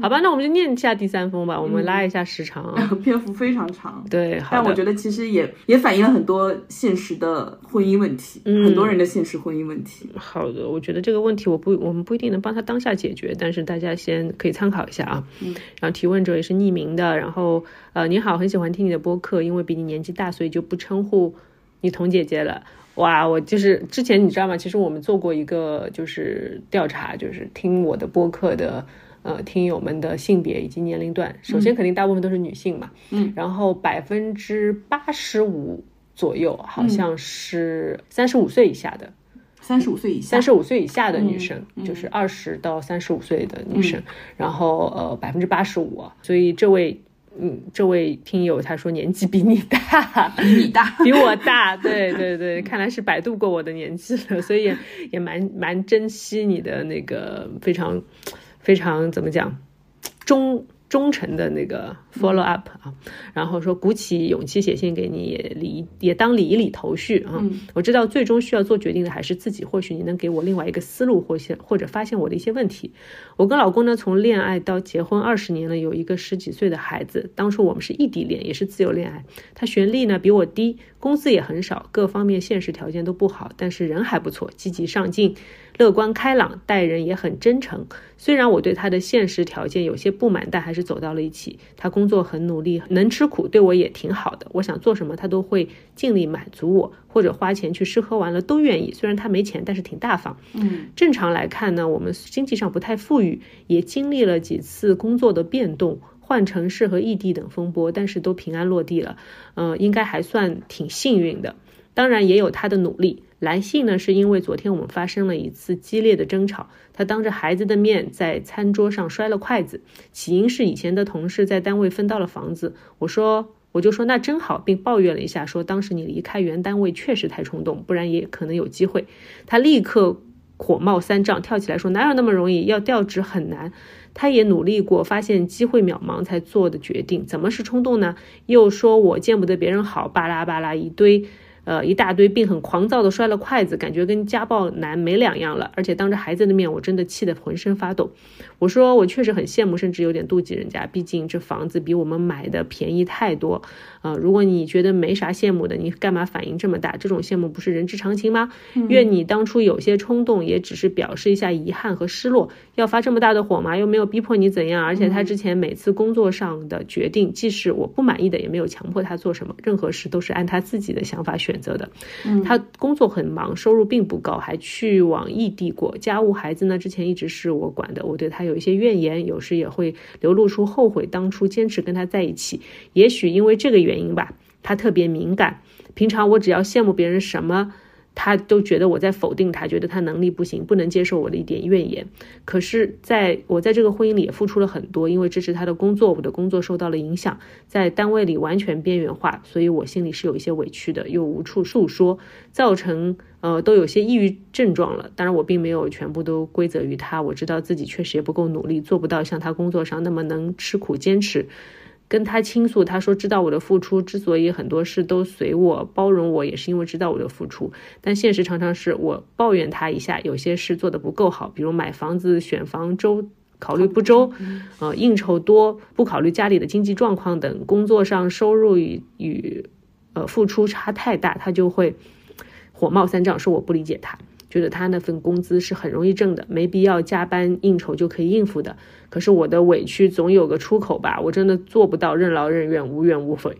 [SPEAKER 2] 好吧，那我们就念一下第三封吧，我们拉一下时长啊，
[SPEAKER 3] 篇幅非常长，
[SPEAKER 2] 对，
[SPEAKER 3] 但我觉得其实也也反映了很多现实的婚姻问题，很多人的现实婚姻问题。
[SPEAKER 2] 好的，我觉得这个问题我不我们不一定能帮他当下解决，但是大家先可以参考一下啊。嗯，然后提问者也是匿名的，然后呃，你好，很喜欢听你的播客，因为比你年纪大，所以就不称呼你童姐姐了。哇，我就是之前你知道吗？其实我们做过一个就是调查，就是听我的播客的呃听友们的性别以及年龄段。首先肯定大部分都是女性嘛，嗯，然后百分之八十五左右好像是三十五岁以下的，
[SPEAKER 3] 三十五岁以下，
[SPEAKER 2] 三十五岁以下的女生，就是二十到三十五岁的女生，然后呃百分之八十五，所以这位。嗯，这位听友他说年纪比你大，
[SPEAKER 3] 比你大，
[SPEAKER 2] 比我大，对对对，看来是百度过我的年纪了，所以也蛮蛮珍惜你的那个非常非常怎么讲忠。忠诚的那个 follow up 啊，然后说鼓起勇气写信给你，也理也当理一理头绪啊。我知道最终需要做决定的还是自己，或许你能给我另外一个思路，或现或者发现我的一些问题。我跟老公呢，从恋爱到结婚二十年了，有一个十几岁的孩子。当初我们是异地恋，也是自由恋爱。他学历呢比我低，工资也很少，各方面现实条件都不好，但是人还不错，积极上进。乐观开朗，待人也很真诚。虽然我对他的现实条件有些不满，但还是走到了一起。他工作很努力，能吃苦，对我也挺好的。我想做什么，他都会尽力满足我，或者花钱去吃喝玩乐都愿意。虽然他没钱，但是挺大方。
[SPEAKER 3] 嗯，
[SPEAKER 2] 正常来看呢，我们经济上不太富裕，也经历了几次工作的变动。换城市和异地等风波，但是都平安落地了，呃，应该还算挺幸运的。当然也有他的努力。来信呢，是因为昨天我们发生了一次激烈的争吵，他当着孩子的面在餐桌上摔了筷子。起因是以前的同事在单位分到了房子，我说我就说那真好，并抱怨了一下，说当时你离开原单位确实太冲动，不然也可能有机会。他立刻火冒三丈，跳起来说哪有那么容易，要调职很难。他也努力过，发现机会渺茫才做的决定，怎么是冲动呢？又说我见不得别人好，巴拉巴拉一堆。呃，一大堆，并很狂躁的摔了筷子，感觉跟家暴男没两样了。而且当着孩子的面，我真的气得浑身发抖。我说我确实很羡慕，甚至有点妒忌人家，毕竟这房子比我们买的便宜太多。呃，如果你觉得没啥羡慕的，你干嘛反应这么大？这种羡慕不是人之常情吗？愿你当初有些冲动，也只是表示一下遗憾和失落。要发这么大的火吗？又没有逼迫你怎样。而且他之前每次工作上的决定，即使我不满意的，也没有强迫他做什么。任何事都是按他自己的想法选。选择的，他工作很忙，收入并不高，还去往异地过。家务孩子呢，之前一直是我管的，我对他有一些怨言，有时也会流露出后悔当初坚持跟他在一起。也许因为这个原因吧，他特别敏感。平常我只要羡慕别人什么。他都觉得我在否定他，觉得他能力不行，不能接受我的一点怨言。可是，在我在这个婚姻里也付出了很多，因为支持他的工作，我的工作受到了影响，在单位里完全边缘化，所以我心里是有一些委屈的，又无处诉说，造成呃都有些抑郁症状了。当然，我并没有全部都归责于他，我知道自己确实也不够努力，做不到像他工作上那么能吃苦坚持。跟他倾诉，他说知道我的付出，之所以很多事都随我包容我，也是因为知道我的付出。但现实常常是我抱怨他一下，有些事做得不够好，比如买房子选房周考虑不周，呃，应酬多，不考虑家里的经济状况等，工作上收入与与呃付出差太大，他就会火冒三丈，说我不理解他。觉得他那份工资是很容易挣的，没必要加班应酬就可以应付的。可是我的委屈总有个出口吧，我真的做不到任劳任怨、无怨无悔。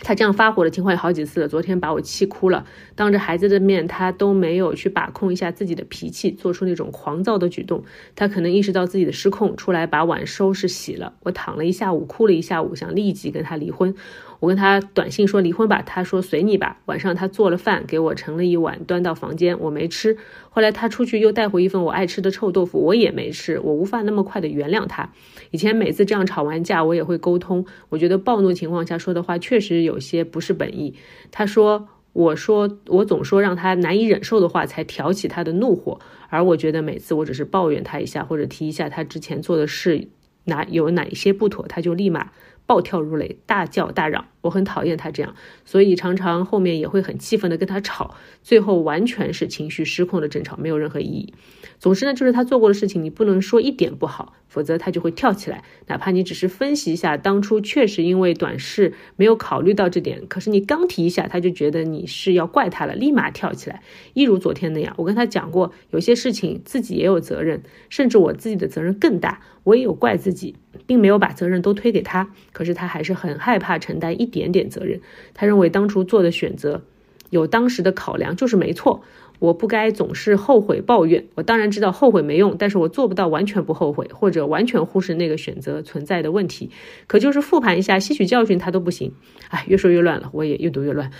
[SPEAKER 2] 他这样发火的情况有好几次了，昨天把我气哭了。当着孩子的面，他都没有去把控一下自己的脾气，做出那种狂躁的举动。他可能意识到自己的失控，出来把碗收拾洗了。我躺了一下午，哭了一下午，想立即跟他离婚。我跟他短信说离婚吧，他说随你吧。晚上他做了饭给我盛了一碗，端到房间，我没吃。后来他出去又带回一份我爱吃的臭豆腐，我也没吃。我无法那么快的原谅他。以前每次这样吵完架，我也会沟通。我觉得暴怒情况下说的话确实有些不是本意。他说，我说我总说让他难以忍受的话才挑起他的怒火，而我觉得每次我只是抱怨他一下或者提一下他之前做的事哪有哪一些不妥，他就立马。暴跳如雷，大叫大嚷，我很讨厌他这样，所以常常后面也会很气愤的跟他吵，最后完全是情绪失控的争吵，没有任何意义。总之呢，就是他做过的事情，你不能说一点不好，否则他就会跳起来。哪怕你只是分析一下，当初确实因为短视没有考虑到这点，可是你刚提一下，他就觉得你是要怪他了，立马跳起来。一如昨天那样，我跟他讲过，有些事情自己也有责任，甚至我自己的责任更大，我也有怪自己，并没有把责任都推给他。可是他还是很害怕承担一点点责任，他认为当初做的选择有当时的考量就是没错。我不该总是后悔抱怨。我当然知道后悔没用，但是我做不到完全不后悔，或者完全忽视那个选择存在的问题。可就是复盘一下，吸取教训，他都不行。哎，越说越乱了，我也越读越乱。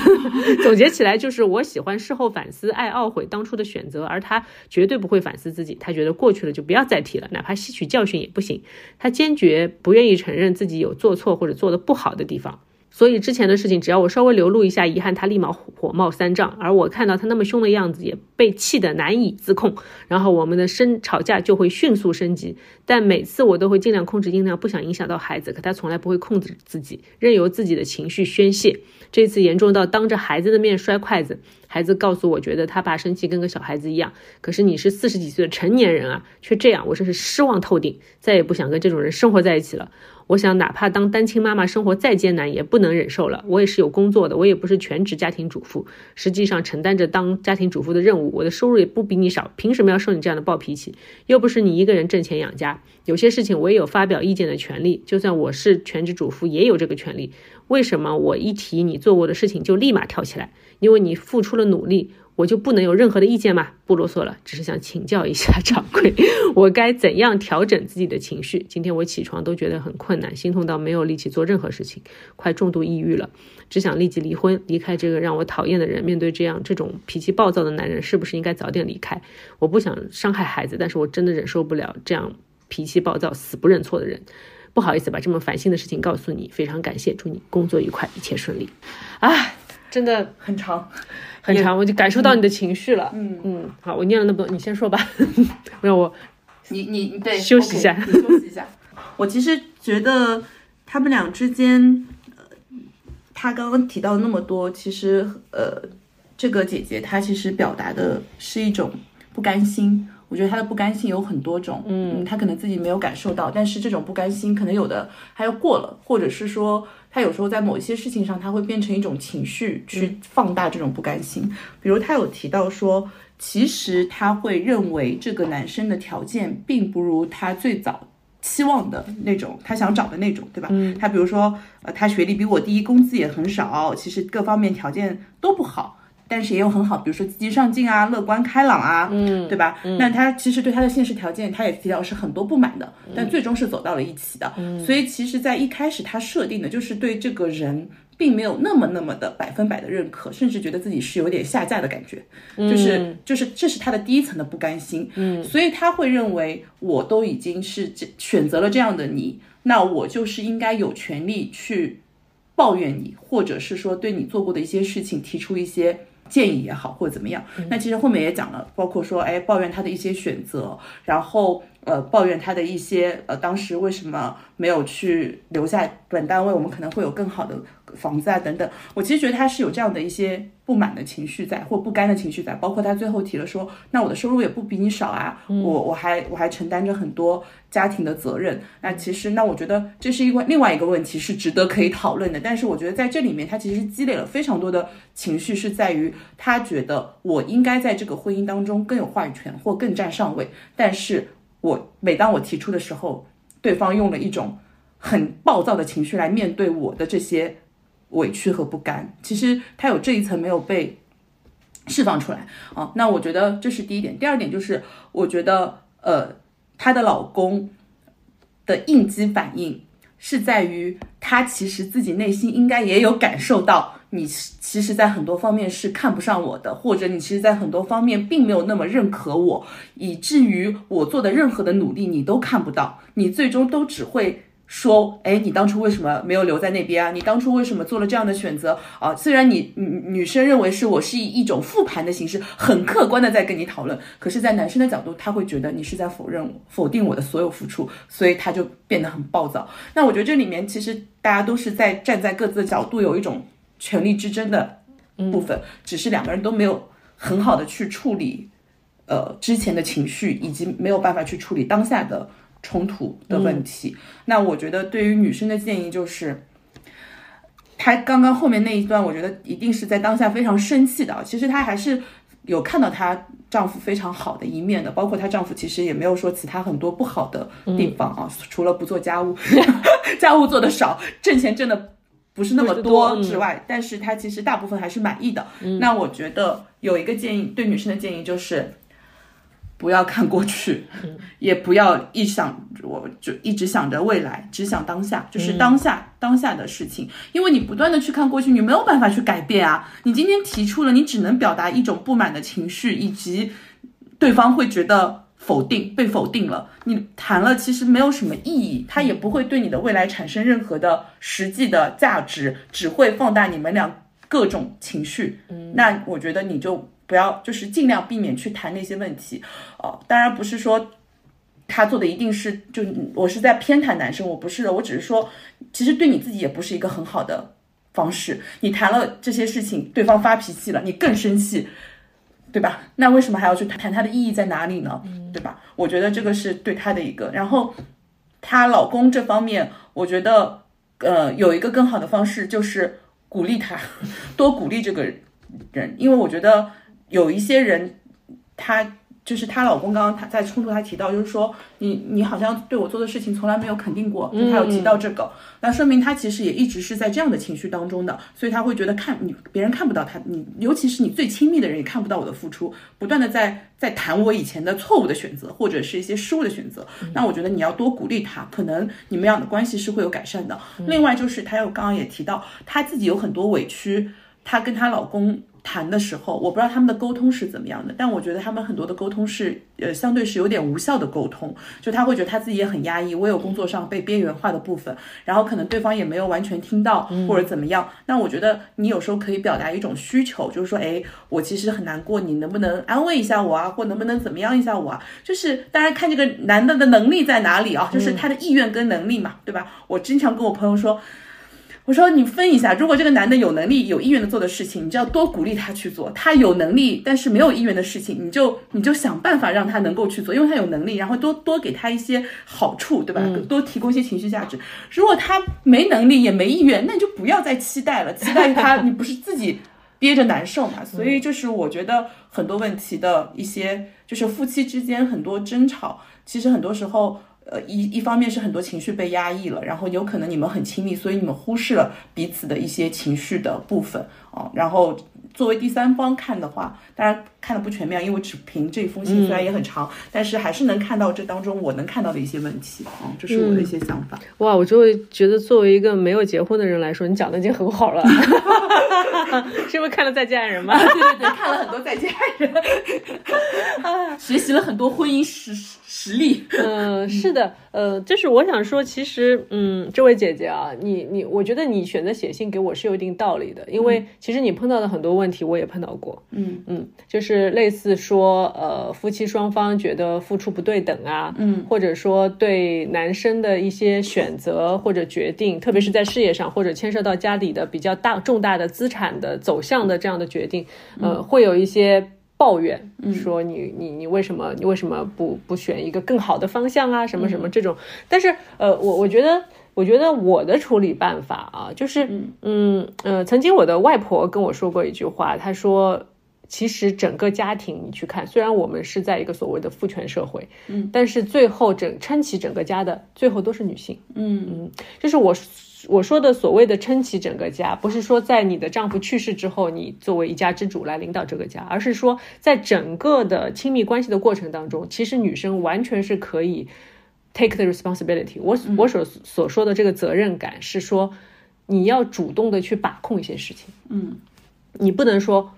[SPEAKER 2] 总结起来就是，我喜欢事后反思，爱懊悔当初的选择，而他绝对不会反思自己。他觉得过去了就不要再提了，哪怕吸取教训也不行。他坚决不愿意承认自己有做错或者做的不好的地方。所以之前的事情，只要我稍微流露一下遗憾，他立马火冒三丈。而我看到他那么凶的样子，也被气得难以自控。然后我们的生吵架就会迅速升级。但每次我都会尽量控制音量，不想影响到孩子。可他从来不会控制自己，任由自己的情绪宣泄。这次严重到当着孩子的面摔筷子，孩子告诉我，觉得他爸生气跟个小孩子一样。可是你是四十几岁的成年人啊，却这样，我真是失望透顶，再也不想跟这种人生活在一起了。我想，哪怕当单亲妈妈，生活再艰难，也不能忍受了。我也是有工作的，我也不是全职家庭主妇，实际上承担着当家庭主妇的任务。我的收入也不比你少，凭什么要受你这样的暴脾气？又不是你一个人挣钱养家，有些事情我也有发表意见的权利。就算我是全职主妇，也有这个权利。为什么我一提你做过的事情就立马跳起来？因为你付出了努力。我就不能有任何的意见吗？不啰嗦了，只是想请教一下 掌柜，我该怎样调整自己的情绪？今天我起床都觉得很困难，心痛到没有力气做任何事情，快重度抑郁了，只想立即离婚，离开这个让我讨厌的人。面对这样这种脾气暴躁的男人，是不是应该早点离开？我不想伤害孩子，但是我真的忍受不了这样脾气暴躁、死不认错的人。不好意思把这么烦心的事情告诉你，非常感谢，祝你工作愉快，一切顺利。啊，真的
[SPEAKER 3] 很长。
[SPEAKER 2] 很长，我就感受到你的情绪了。嗯嗯，好，我念了那么多，你先说吧，让我
[SPEAKER 3] 你你对
[SPEAKER 2] 休息一下，
[SPEAKER 3] 你休息一下。我其实觉得他们俩之间，呃，他刚刚提到那么多，其实呃，这个姐姐她其实表达的是一种不甘心。我觉得她的不甘心有很多种，嗯，她可能自己没有感受到，但是这种不甘心可能有的还要过了，或者是说。他有时候在某一些事情上，他会变成一种情绪去放大这种不甘心。比如他有提到说，其实他会认为这个男生的条件并不如他最早期望的那种，他想找的那种，对吧？他比如说，呃，他学历比我低，工资也很少，其实各方面条件都不好。但是也有很好，比如说积极上进啊，乐观开朗啊，嗯，对吧？那他其实对他的现实条件，他也提到是很多不满的，但最终是走到了一起的。所以其实，在一开始他设定的就是对这个人并没有那么那么的百分百的认可，甚至觉得自己是有点下架的感觉，就是就是这是他的第一层的不甘心。嗯，所以他会认为我都已经是这选择了这样的你，那我就是应该有权利去抱怨你，或者是说对你做过的一些事情提出一些。建议也好，或者怎么样，那其实后面也讲了，包括说，哎，抱怨他的一些选择，然后呃，抱怨他的一些呃，当时为什么没有去留下本单位，我们可能会有更好的。房子啊，等等，我其实觉得他是有这样的一些不满的情绪在，或不甘的情绪在，包括他最后提了说，那我的收入也不比你少啊，我我还我还承担着很多家庭的责任，那其实那我觉得这是一个另外一个问题，是值得可以讨论的。但是我觉得在这里面，他其实积累了非常多的情绪，是在于他觉得我应该在这个婚姻当中更有话语权或更占上位，但是我每当我提出的时候，对方用了一种很暴躁的情绪来面对我的这些。委屈和不甘，其实她有这一层没有被释放出来啊。那我觉得这是第一点。第二点就是，我觉得呃，她的老公的应激反应是在于，他其实自己内心应该也有感受到，你其实，在很多方面是看不上我的，或者你其实，在很多方面并没有那么认可我，以至于我做的任何的努力你都看不到，你最终都只会。说，哎，你当初为什么没有留在那边啊？你当初为什么做了这样的选择啊？虽然你女女生认为是我是以一种复盘的形式，很客观的在跟你讨论，可是，在男生的角度，他会觉得你是在否认我、否定我的所有付出，所以他就变得很暴躁。那我觉得这里面其实大家都是在站在各自的角度，有一种权力之争的部分，只是两个人都没有很好的去处理，呃，之前的情绪，以及没有办法去处理当下的。冲突的问题，那我觉得对于女生的建议就是，她刚刚后面那一段，我觉得一定是在当下非常生气的。其实她还是有看到她丈夫非常好的一面的，包括她丈夫其实也没有说其他很多不好的地方啊，除了不做家务，家务做的少，挣钱挣的不是那么多之外，但是他其实大部分还是满意的。那我觉得有一个建议，对女生的建议就是。不要看过去，也不要一想我就一直想着未来，只想当下，就是当下当下的事情。因为你不断的去看过去，你没有办法去改变啊。你今天提出了，你只能表达一种不满的情绪，以及对方会觉得否定，被否定了。你谈了其实没有什么意义，他也不会对你的未来产生任何的实际的价值，只会放大你们俩各种情绪。嗯，那我觉得你就。不要，就是尽量避免去谈那些问题，哦，当然不是说他做的一定是，就我是在偏袒男生，我不是的，我只是说，其实对你自己也不是一个很好的方式。你谈了这些事情，对方发脾气了，你更生气，对吧？那为什么还要去谈？它的意义在哪里呢？对吧？我觉得这个是对她的一个。然后她老公这方面，我觉得呃有一个更好的方式就是鼓励他，多鼓励这个人，因为我觉得有一些人他。就是她老公刚刚她在冲突，她提到就是说你你好像对我做的事情从来没有肯定过，就她有提到这个，那说明她其实也一直是在这样的情绪当中的，所以她会觉得看你别人看不到她，你尤其是你最亲密的人也看不到我的付出，不断的在在谈我以前的错误的选择或者是一些失误的选择，那我觉得你要多鼓励她，可能你们俩的关系是会有改善的。另外就是她又刚刚也提到她自己有很多委屈，她跟她老公。谈的时候，我不知道他们的沟通是怎么样的，但我觉得他们很多的沟通是，呃，相对是有点无效的沟通。就他会觉得他自己也很压抑，我有工作上被边缘化的部分，然后可能对方也没有完全听到或者怎么样。那我觉得你有时候可以表达一种需求，就是说，哎，我其实很难过，你能不能安慰一下我啊，或能不能怎么样一下我啊？就是当然看这个男的的能力在哪里啊，就是他的意愿跟能力嘛，对吧？我经常跟我朋友说。我说你分一下，如果这个男的有能力、有意愿的做的事情，你就要多鼓励他去做；他有能力但是没有意愿的事情，你就你就想办法让他能够去做，因为他有能力，然后多多给他一些好处，对吧？多提供一些情绪价值。如果他没能力也没意愿，那你就不要再期待了，期待他 你不是自己憋着难受嘛？所以就是我觉得很多问题的一些，就是夫妻之间很多争吵，其实很多时候。呃，一一方面是很多情绪被压抑了，然后有可能你们很亲密，所以你们忽视了彼此的一些情绪的部分啊。然后作为第三方看的话，当然看的不全面，因为只凭这封信虽然也很长，但是还是能看到这当中我能看到的一些问题啊。这是我的一些想法。
[SPEAKER 2] 哇，我就会觉得作为一个没有结婚的人来说，你讲的已经很好了。是因为看了《再见爱人》吗？
[SPEAKER 3] 对对对，看了很多《再见爱人》，学习了很多婚姻史。实力，
[SPEAKER 2] 嗯，是的，呃，就是我想说，其实，嗯，这位姐姐啊，你你，我觉得你选择写信给我是有一定道理的，因为其实你碰到的很多问题，我也碰到过，
[SPEAKER 3] 嗯。
[SPEAKER 2] 嗯，就是类似说，呃，夫妻双方觉得付出不对等啊，
[SPEAKER 3] 嗯，
[SPEAKER 2] 或者说对男生的一些选择或者决定，特别是在事业上或者牵涉到家里的比较大重大的资产的走向的这样的决定，呃，会有一些。抱怨说你你你为什么你为什么不不选一个更好的方向啊什么什么这种，但是呃我我觉得我觉得我的处理办法啊就是嗯。呃曾经我的外婆跟我说过一句话，她说其实整个家庭你去看，虽然我们是在一个所谓的父权社会，
[SPEAKER 3] 嗯，
[SPEAKER 2] 但是最后整撑起整个家的最后都是女性，
[SPEAKER 3] 嗯。
[SPEAKER 2] 嗯，就是我。我说的所谓的撑起整个家，不是说在你的丈夫去世之后，你作为一家之主来领导这个家，而是说在整个的亲密关系的过程当中，其实女生完全是可以 take the responsibility。我我所所说的这个责任感，是说你要主动的去把控一些事情。
[SPEAKER 3] 嗯，
[SPEAKER 2] 你不能说。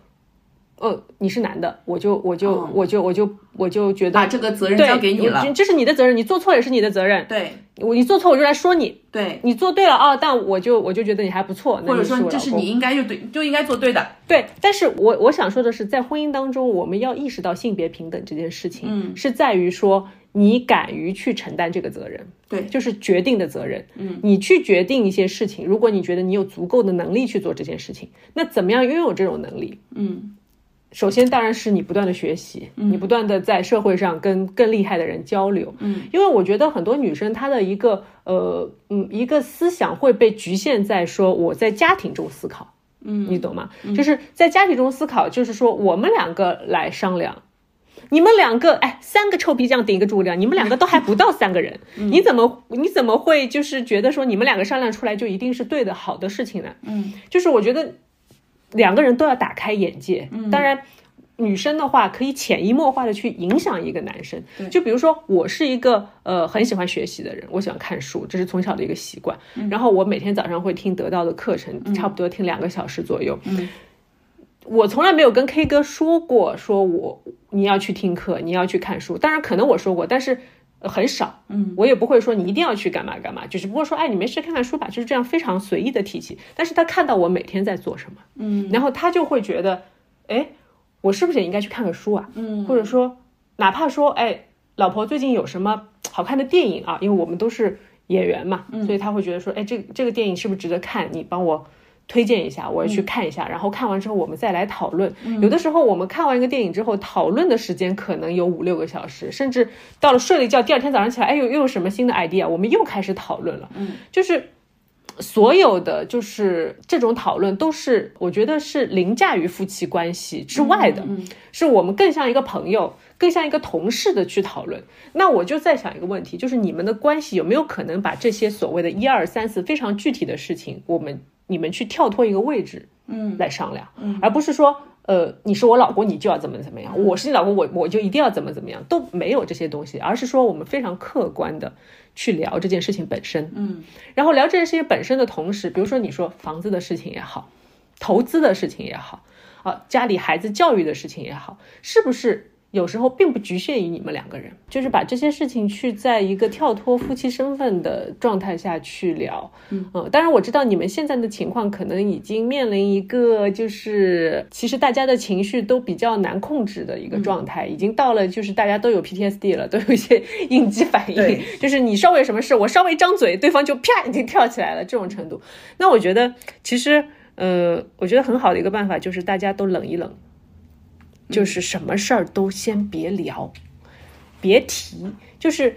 [SPEAKER 2] 呃，你是男的，我就我就我就我就我就觉得
[SPEAKER 3] 把这个责任交给你了，
[SPEAKER 2] 这是你的责任，你做错也是你的责任。
[SPEAKER 3] 对，
[SPEAKER 2] 我你做错我就来说你，
[SPEAKER 3] 对
[SPEAKER 2] 你做对了啊，但我就我就觉得你还不错，
[SPEAKER 3] 或者说
[SPEAKER 2] 这
[SPEAKER 3] 是你应该就对就应该做对的。
[SPEAKER 2] 对，但是我我想说的是，在婚姻当中，我们要意识到性别平等这件事情，
[SPEAKER 3] 嗯，
[SPEAKER 2] 是在于说你敢于去承担这个责任，
[SPEAKER 3] 对，
[SPEAKER 2] 就是决定的责任，
[SPEAKER 3] 嗯，
[SPEAKER 2] 你去决定一些事情，如果你觉得你有足够的能力去做这件事情，那怎么样拥有这种能力？
[SPEAKER 3] 嗯。
[SPEAKER 2] 首先，当然是你不断的学习，你不断的在社会上跟更厉害的人交流。
[SPEAKER 3] 嗯，
[SPEAKER 2] 因为我觉得很多女生她的一个呃嗯一个思想会被局限在说我在家庭中思考。
[SPEAKER 3] 嗯，
[SPEAKER 2] 你懂吗？就是在家庭中思考，就是说我们两个来商量，你们两个哎三个臭皮匠顶一个诸葛亮，你们两个都还不到三个人，你怎么你怎么会就是觉得说你们两个商量出来就一定是对的好的事情呢？
[SPEAKER 3] 嗯，
[SPEAKER 2] 就是我觉得。两个人都要打开眼界，当然，女生的话可以潜移默化的去影响一个男生。就比如说，我是一个呃很喜欢学习的人，我喜欢看书，这是从小的一个习惯。然后我每天早上会听得到的课程，差不多听两个小时左右。我从来没有跟 K 哥说过，说我你要去听课，你要去看书。当然可能我说过，但是。很少，
[SPEAKER 3] 嗯，
[SPEAKER 2] 我也不会说你一定要去干嘛干嘛，就是不过说，哎，你没事看看书吧，就是这样非常随意的提起。但是他看到我每天在做什么，
[SPEAKER 3] 嗯，
[SPEAKER 2] 然后他就会觉得，哎，我是不是也应该去看个书啊？
[SPEAKER 3] 嗯，
[SPEAKER 2] 或者说，哪怕说，哎，老婆最近有什么好看的电影啊？因为我们都是演员嘛，所以他会觉得说，哎，这这个电影是不是值得看？你帮我。推荐一下，我要去看一下，然后看完之后我们再来讨论。有的时候我们看完一个电影之后，讨论的时间可能有五六个小时，甚至到了睡了一觉，第二天早上起来，哎呦，又有什么新的 idea，我们又开始讨论了。嗯，就是所有的就是这种讨论都是我觉得是凌驾于夫妻关系之外的，是我们更像一个朋友。更像一个同事的去讨论，那我就在想一个问题，就是你们的关系有没有可能把这些所谓的一二三四非常具体的事情，我们你们去跳脱一个位置，嗯，来商量，嗯，而不是说，呃，你是我老公，你就要怎么怎么样，我是你老公，我我就一定要怎么怎么样，都没有这些东西，而是说我们非常客观的去聊这件事情本身，嗯，然后聊这件事情本身的同时，比如说你说房子的事情也好，投资的事情也好，啊，家里孩子教育的事情也好，是不是？有时候并不局限于你们两个人，就是把这些事情去在一个跳脱夫妻身份的状态下去聊。嗯，当然我知道你们现在的情况可能已经面临一个，就是其实大家的情绪都比较难控制的一个状态，已经到了就是大家都有 PTSD 了，都有一些应激反应，就是你稍微什么事，我稍微张嘴，对方就啪已经跳起来了这种程度。那我觉得其实，呃，我觉得很好的一个办法就是大家都冷一冷。就是什么事儿都先别聊，别提。就是，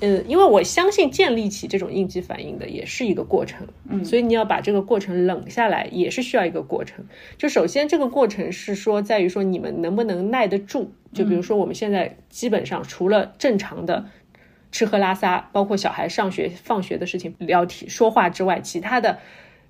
[SPEAKER 2] 呃，因为我相信建立起这种应激反应的也是一个过程，嗯，所以你要把这个过程冷下来，也是需要一个过程。就首先这个过程是说，在于说你们能不能耐得住。就比如说我们现在基本上除了正常的吃喝拉撒，包括小孩上学放学的事情聊题说话之外，其他的。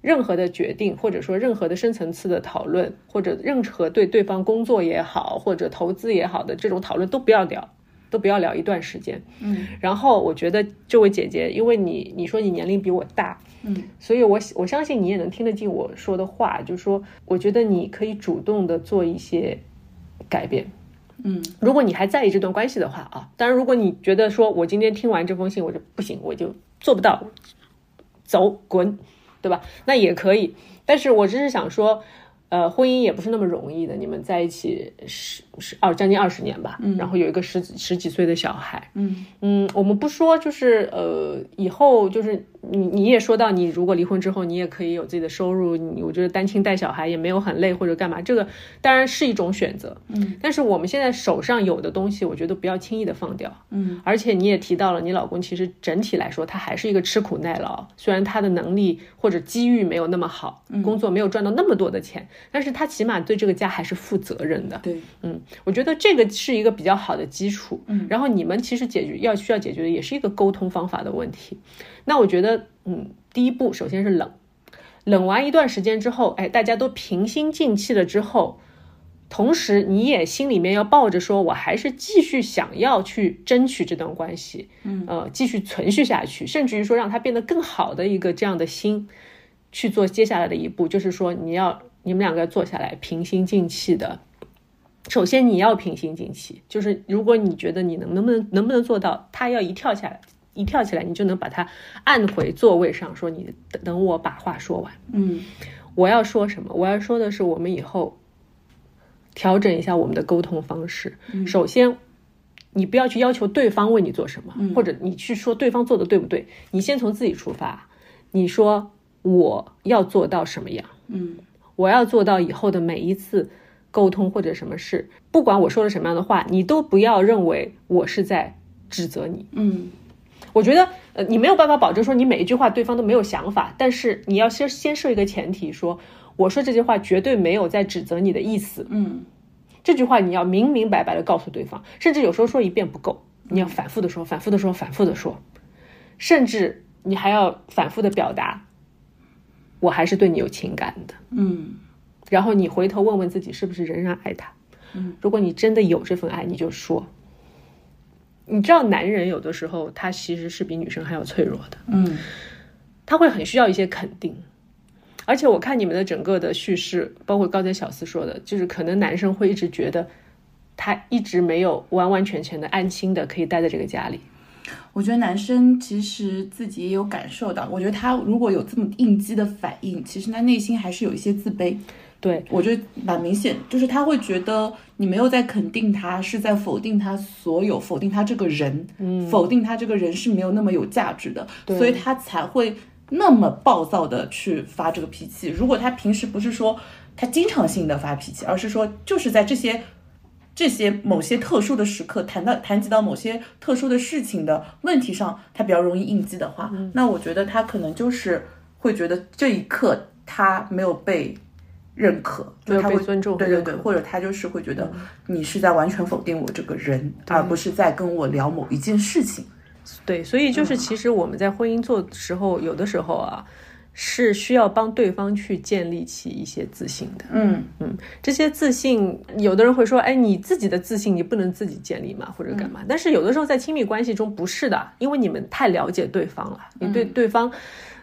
[SPEAKER 2] 任何的决定，或者说任何的深层次的讨论，或者任何对对方工作也好，或者投资也好的这种讨论，都不要聊，都不要聊一段时间。嗯，然后我觉得这位姐姐，因为你你说你年龄比我大，嗯，所以我我相信你也能听得进我说的话，就是说，我觉得你可以主动的做一些改变。嗯，如果你还在意这段关系的话啊，当然，如果你觉得说我今天听完这封信，我就不行，我就做不到，走滚。对吧？那也可以，但是我只是想说，呃，婚姻也不是那么容易的。你们在一起是十二将近二十年吧，嗯然后有一个十十几岁的小孩，嗯嗯，我们不说，就是呃，以后就是。你你也说到，你如果离婚之后，你也可以有自己的收入。你我觉得单亲带小孩也没有很累或者干嘛，这个当然是一种选择。嗯，但是我们现在手上有的东西，我觉得不要轻易的放掉。嗯，而且你也提到了，你老公其实整体来说他还是一个吃苦耐劳，虽然他的能力或者机遇没有那么好，工作没有赚到那么多的钱，但是他起码对这个家还是负责任的。
[SPEAKER 3] 对，
[SPEAKER 2] 嗯，我觉得这个是一个比较好的基础。嗯，然后你们其实解决要需要解决的也是一个沟通方法的问题。那我觉得，嗯，第一步首先是冷，冷完一段时间之后，哎，大家都平心静气了之后，同时你也心里面要抱着说，我还是继续想要去争取这段关系，嗯，呃，继续存续下去，甚至于说让它变得更好的一个这样的心去做接下来的一步，就是说你要你们两个坐下来平心静气的，首先你要平心静气，就是如果你觉得你能能不能能不能做到，他要一跳下来。一跳起来，你就能把他按回座位上，说你等我把话说完。嗯，我要说什么？我要说的是，我们以后调整一下我们的沟通方式。首先，你不要去要求对方为你做什么，或者你去说对方做的对不对。你先从自己出发，你说我要做到什么样？嗯，我要做到以后的每一次沟通或者什么事，不管我说了什么样的话，你都不要认为我是在指责你。嗯。我觉得，呃，你没有办法保证说你每一句话对方都没有想法，但是你要先先设一个前提，说我说这句话绝对没有在指责你的意思，嗯，这句话你要明明白白的告诉对方，甚至有时候说一遍不够，你要反复的说，反复的说，反复的说，甚至你还要反复的表达，我还是对你有情感的，嗯，然后你回头问问自己是不是仍然爱他，嗯，如果你真的有这份爱，你就说。你知道，男人有的时候他其实是比女生还要脆弱的，嗯，他会很需要一些肯定，而且我看你们的整个的叙事，包括刚才小四说的，就是可能男生会一直觉得他一直没有完完全全的安心的可以待在这个家里。
[SPEAKER 3] 我觉得男生其实自己也有感受到，我觉得他如果有这么应激的反应，其实他内心还是有一些自卑。
[SPEAKER 2] 对，
[SPEAKER 3] 我觉得蛮明显，就是他会觉得你没有在肯定他，是在否定他所有，否定他这个人，嗯，否定他这个人是没有那么有价值的，所以他才会那么暴躁的去发这个脾气。如果他平时不是说他经常性的发脾气，而是说就是在这些这些某些特殊的时刻谈到谈及到某些特殊的事情的问题上，他比较容易应激的话，那我觉得他可能就是会觉得这一刻他没有被。认可，
[SPEAKER 2] 没有
[SPEAKER 3] 他会
[SPEAKER 2] 被尊重
[SPEAKER 3] 对对对，或者他就是会觉得你是在完全否定我这个人，而不是在跟我聊某一件事情。
[SPEAKER 2] 对，所以就是其实我们在婚姻做的时候，有的时候啊，是需要帮对方去建立起一些自信的。
[SPEAKER 3] 嗯
[SPEAKER 2] 嗯，这些自信，有的人会说，哎，你自己的自信你不能自己建立嘛，或者干嘛？但是有的时候在亲密关系中不是的，因为你们太了解对方了，你对对方。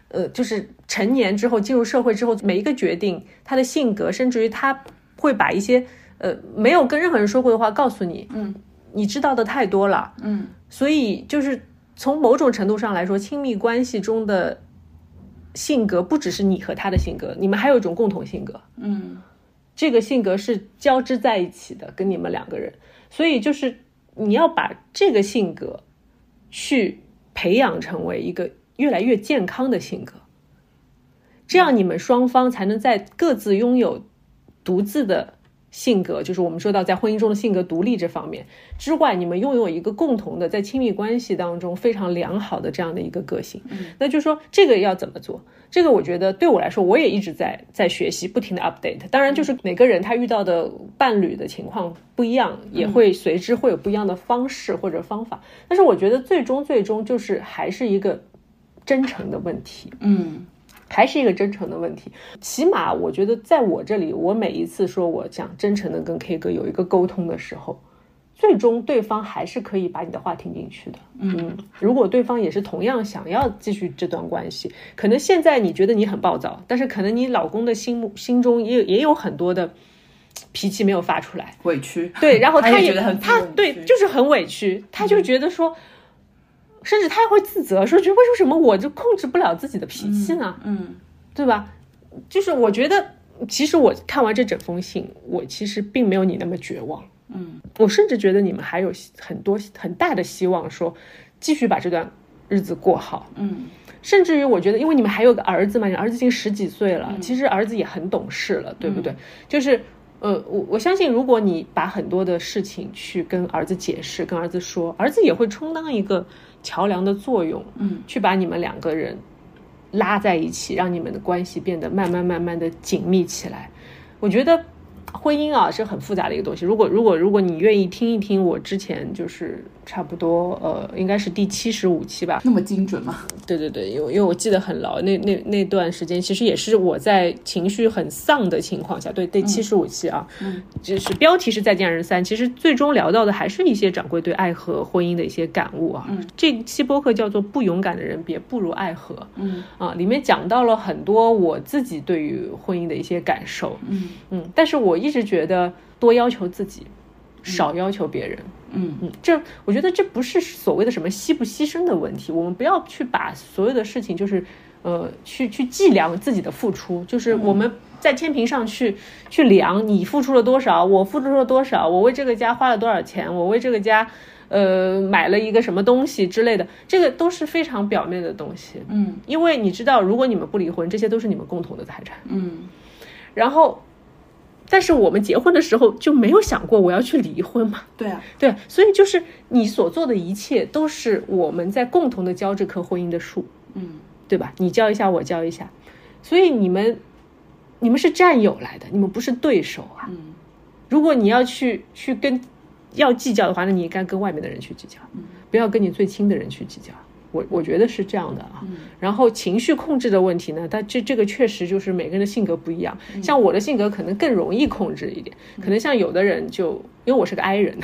[SPEAKER 2] 呃，就是成年之后进入社会之后，每一个决定，他的性格，甚至于他会把一些呃没有跟任何人说过的话告诉你，
[SPEAKER 3] 嗯，
[SPEAKER 2] 你知道的太多了，
[SPEAKER 3] 嗯，
[SPEAKER 2] 所以就是从某种程度上来说，亲密关系中的性格不只是你和他的性格，你们还有一种共同性格，
[SPEAKER 3] 嗯。
[SPEAKER 2] 这个性格是交织在一起的，跟你们两个人，所以就是你要把这个性格去培养成为一个越来越健康的性格，这样你们双方才能在各自拥有独自的性格，就是我们说到在婚姻中的性格独立这方面之外，你们拥有一个共同的在亲密关系当中非常良好的这样的一个个性。那就是说这个要怎么做？这个我觉得对我来说，我也一直在在学习，不停的 update。当然，就是每个人他遇到的伴侣的情况不一样，也会随之会有不一样的方式或者方法。但是我觉得最终最终就是还是一个真诚的问题。
[SPEAKER 3] 嗯
[SPEAKER 2] 还是一个真诚的问题。起码我觉得，在我这里，我每一次说我想真诚的跟 K 哥有一个沟通的时候，最终对方还是可以把你的话听进去的。嗯，如果对方也是同样想要继续这段关系，可能现在你觉得你很暴躁，但是可能你老公的心目心中也也有很多的脾气没有发出来。
[SPEAKER 3] 委屈，
[SPEAKER 2] 对，然后
[SPEAKER 3] 他
[SPEAKER 2] 也
[SPEAKER 3] 觉得很
[SPEAKER 2] 他对就是很委屈，他就觉得说，甚至他还会自责，说觉得为什么我就控制不了自己的脾气呢？
[SPEAKER 3] 嗯
[SPEAKER 2] 对吧？就是我觉得，其实我看完这整封信，我其实并没有你那么绝望。
[SPEAKER 3] 嗯
[SPEAKER 2] 我甚至觉得你们还有很多很大的希望，说继续把这段日子过好。
[SPEAKER 3] 嗯
[SPEAKER 2] 甚至于，我觉得，因为你们还有个儿子嘛，你儿子已经十几岁了，其实儿子也很懂事了，对不对？就是，呃，我我相信，如果你把很多的事情去跟儿子解释，跟儿子说，儿子也会充当一个桥梁的作用，
[SPEAKER 3] 嗯，
[SPEAKER 2] 去把你们两个人拉在一起，让你们的关系变得慢慢慢慢的紧密起来。我觉得婚姻啊是很复杂的一个东西。如果如果如果你愿意听一听我之前就是差不多呃，应该是第七十五期吧，
[SPEAKER 3] 那么精准吗？
[SPEAKER 2] 对对对，因为因为我记得很牢，那那那段时间其实也是我在情绪很丧的情况下，对第，七十五期啊，
[SPEAKER 3] 嗯，
[SPEAKER 2] 就是标题是再见人三，其实最终聊到的还是一些掌柜对爱和婚姻的一些感悟啊。
[SPEAKER 3] 嗯，
[SPEAKER 2] 这期播客叫做《不勇敢的人别步入爱河》，
[SPEAKER 3] 嗯。
[SPEAKER 2] 啊，里面讲到了很多我自己对于婚姻的一些感受，
[SPEAKER 3] 嗯。
[SPEAKER 2] 嗯，但是我一直觉得多要求自己，少要求别人。
[SPEAKER 3] 嗯
[SPEAKER 2] 嗯，这我觉得这不是所谓的什么牺不牺牲的问题，我们不要去把所有的事情就是呃去去计量自己的付出，就是我们在天平上去去量你付出了多少，我付出了多少，我为这个家花了多少钱，我为这个家呃买了一个什么东西之类的，这个都是非常表面的东西。
[SPEAKER 3] 嗯
[SPEAKER 2] 因为你知道，如果你们不离婚，这些都是你们共同的财产。
[SPEAKER 3] 嗯
[SPEAKER 2] 然后，但是我们结婚的时候就没有想过我要去离婚嘛？
[SPEAKER 3] 对啊，
[SPEAKER 2] 对，所以就是你所做的一切都是我们在共同的教这棵婚姻的树，
[SPEAKER 3] 嗯
[SPEAKER 2] 对吧？你教一下，我教一下，所以你们你们是战友来的，你们不是对手啊。
[SPEAKER 3] 嗯
[SPEAKER 2] 如果你要去去跟要计较的话，那你应该跟外面的人去计较，不要跟你最亲的人去计较。我我觉得是这样的啊。然后情绪控制的问题呢，它这这个确实就是每个人的性格不一样。像我的性格可能更容易控制一点，可能像有的人就因为我是个 I 人，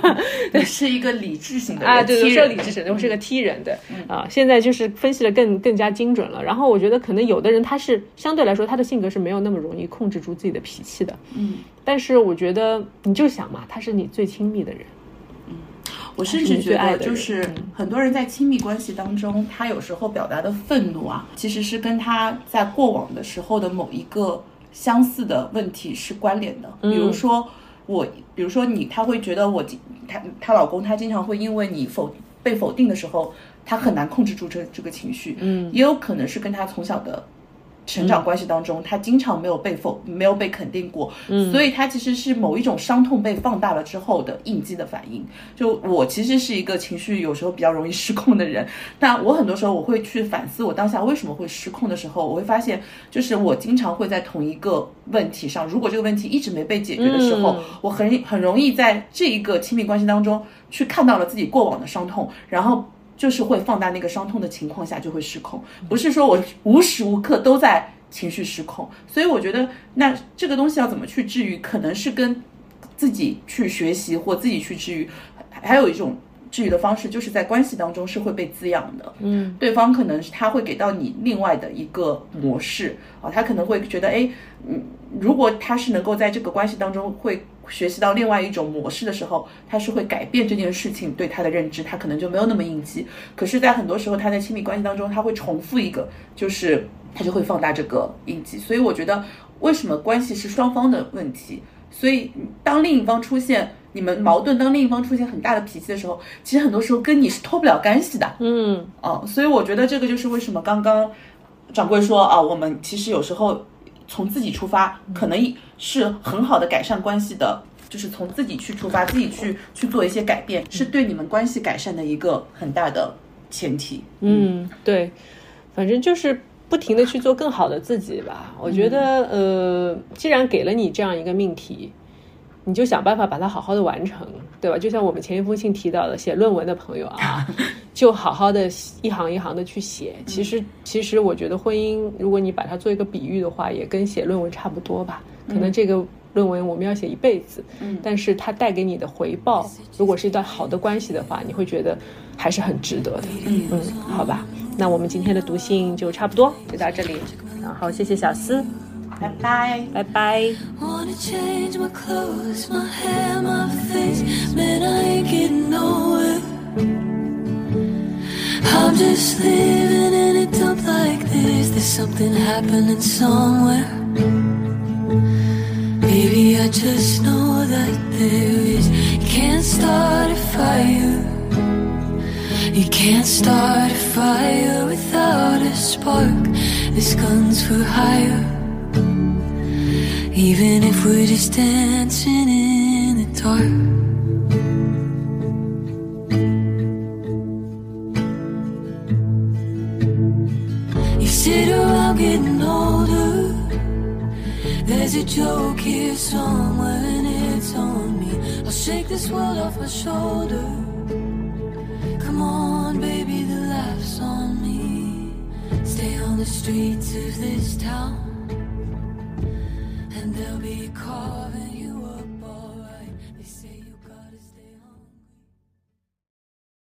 [SPEAKER 3] 你是一个理智型的
[SPEAKER 2] 啊，对，我
[SPEAKER 3] 踢人
[SPEAKER 2] 是个理智人，我是个 T 人的啊。现在就是分析的更更加精准了。然后我觉得可能有的人他是相对来说他的性格是没有那么容易控制住自己的脾气的，
[SPEAKER 3] 嗯，
[SPEAKER 2] 但是我觉得你就想嘛，他是你最亲密的人，
[SPEAKER 3] 我甚至觉得，就是很多人在亲密关系当中，他有时候表达的愤怒啊，其实是跟他在过往的时候的某一个相似的问题是关联的。比如说我，比如说你，他会觉得我经，他她老公他经常会因为你否被否定的时候，他很难控制住这这个情绪。
[SPEAKER 2] 嗯，
[SPEAKER 3] 也有可能是跟他从小的成长关系当中，他经常没有被否没有被肯定过，嗯，所以他其实是某一种伤痛被放大了之后的应激的反应。就我其实是一个情绪有时候比较容易失控的人，那我很多时候我会去反思我当下为什么会失控的时候，我会发现就是我经常会在同一个问题上，如果这个问题一直没被解决的时候，我很很容易在这一个亲密关系当中去看到了自己过往的伤痛，然后。就是会放大那个伤痛的情况下就会失控，不是说我无时无刻都在情绪失控，所以我觉得那这个东西要怎么去治愈，可能是跟自己去学习或自己去治愈，还有一种治愈的方式，就是在关系当中是会被滋养的。
[SPEAKER 2] 嗯，
[SPEAKER 3] 对方可能是他会给到你另外的一个模式啊，他可能会觉得，哎，嗯，如果他是能够在这个关系当中会。学习到另外一种模式的时候，他是会改变这件事情对他的认知，他可能就没有那么应激。可是，在很多时候，他在亲密关系当中，他会重复一个，就是他就会放大这个应激。所以，我觉得为什么关系是双方的问题？所以，当另一方出现你们矛盾，当另一方出现很大的脾气的时候，其实很多时候跟你是脱不了干系的。
[SPEAKER 2] 嗯，
[SPEAKER 3] 哦，所以我觉得这个就是为什么刚刚掌柜说啊，我们其实有时候。从自己出发，可能是很好的改善关系的，就是从自己去出发，自己去去做一些改变，是对你们关系改善的一个很大的前提。
[SPEAKER 2] 嗯，对，反正就是不停的去做更好的自己吧。我觉得，呃，既然给了你这样一个命题。你就想办法把它好好的完成，对吧？就像我们前一封信提到的，写论文的朋友啊，就好好的一行一行的去写。其实，其实我觉得婚姻，如果你把它做一个比喻的话，也跟写论文差不多吧。可能这个论文我们要写一辈子，嗯，但是它带给你的回报，如果是一段好的关系的话，你会觉得还是很值得的。嗯嗯，好吧，那我们今天的读信就差不多就到这里，然后谢谢小思。
[SPEAKER 3] Bye bye.
[SPEAKER 2] Bye bye.
[SPEAKER 4] Wanna change my clothes, my hair, my face. Man, I ain't getting nowhere. I'm just living in a dump like this. There's something happening somewhere. Maybe I just know that there is. You can't start a fire. You can't start a fire without a spark. This gun's for hire. Even if we're just dancing in the dark. You sit around getting older. There's a joke here somewhere, and it's on me. I'll shake this world off my shoulder. Come on, baby, the laugh's on me. Stay on the streets of this town they'll be calling.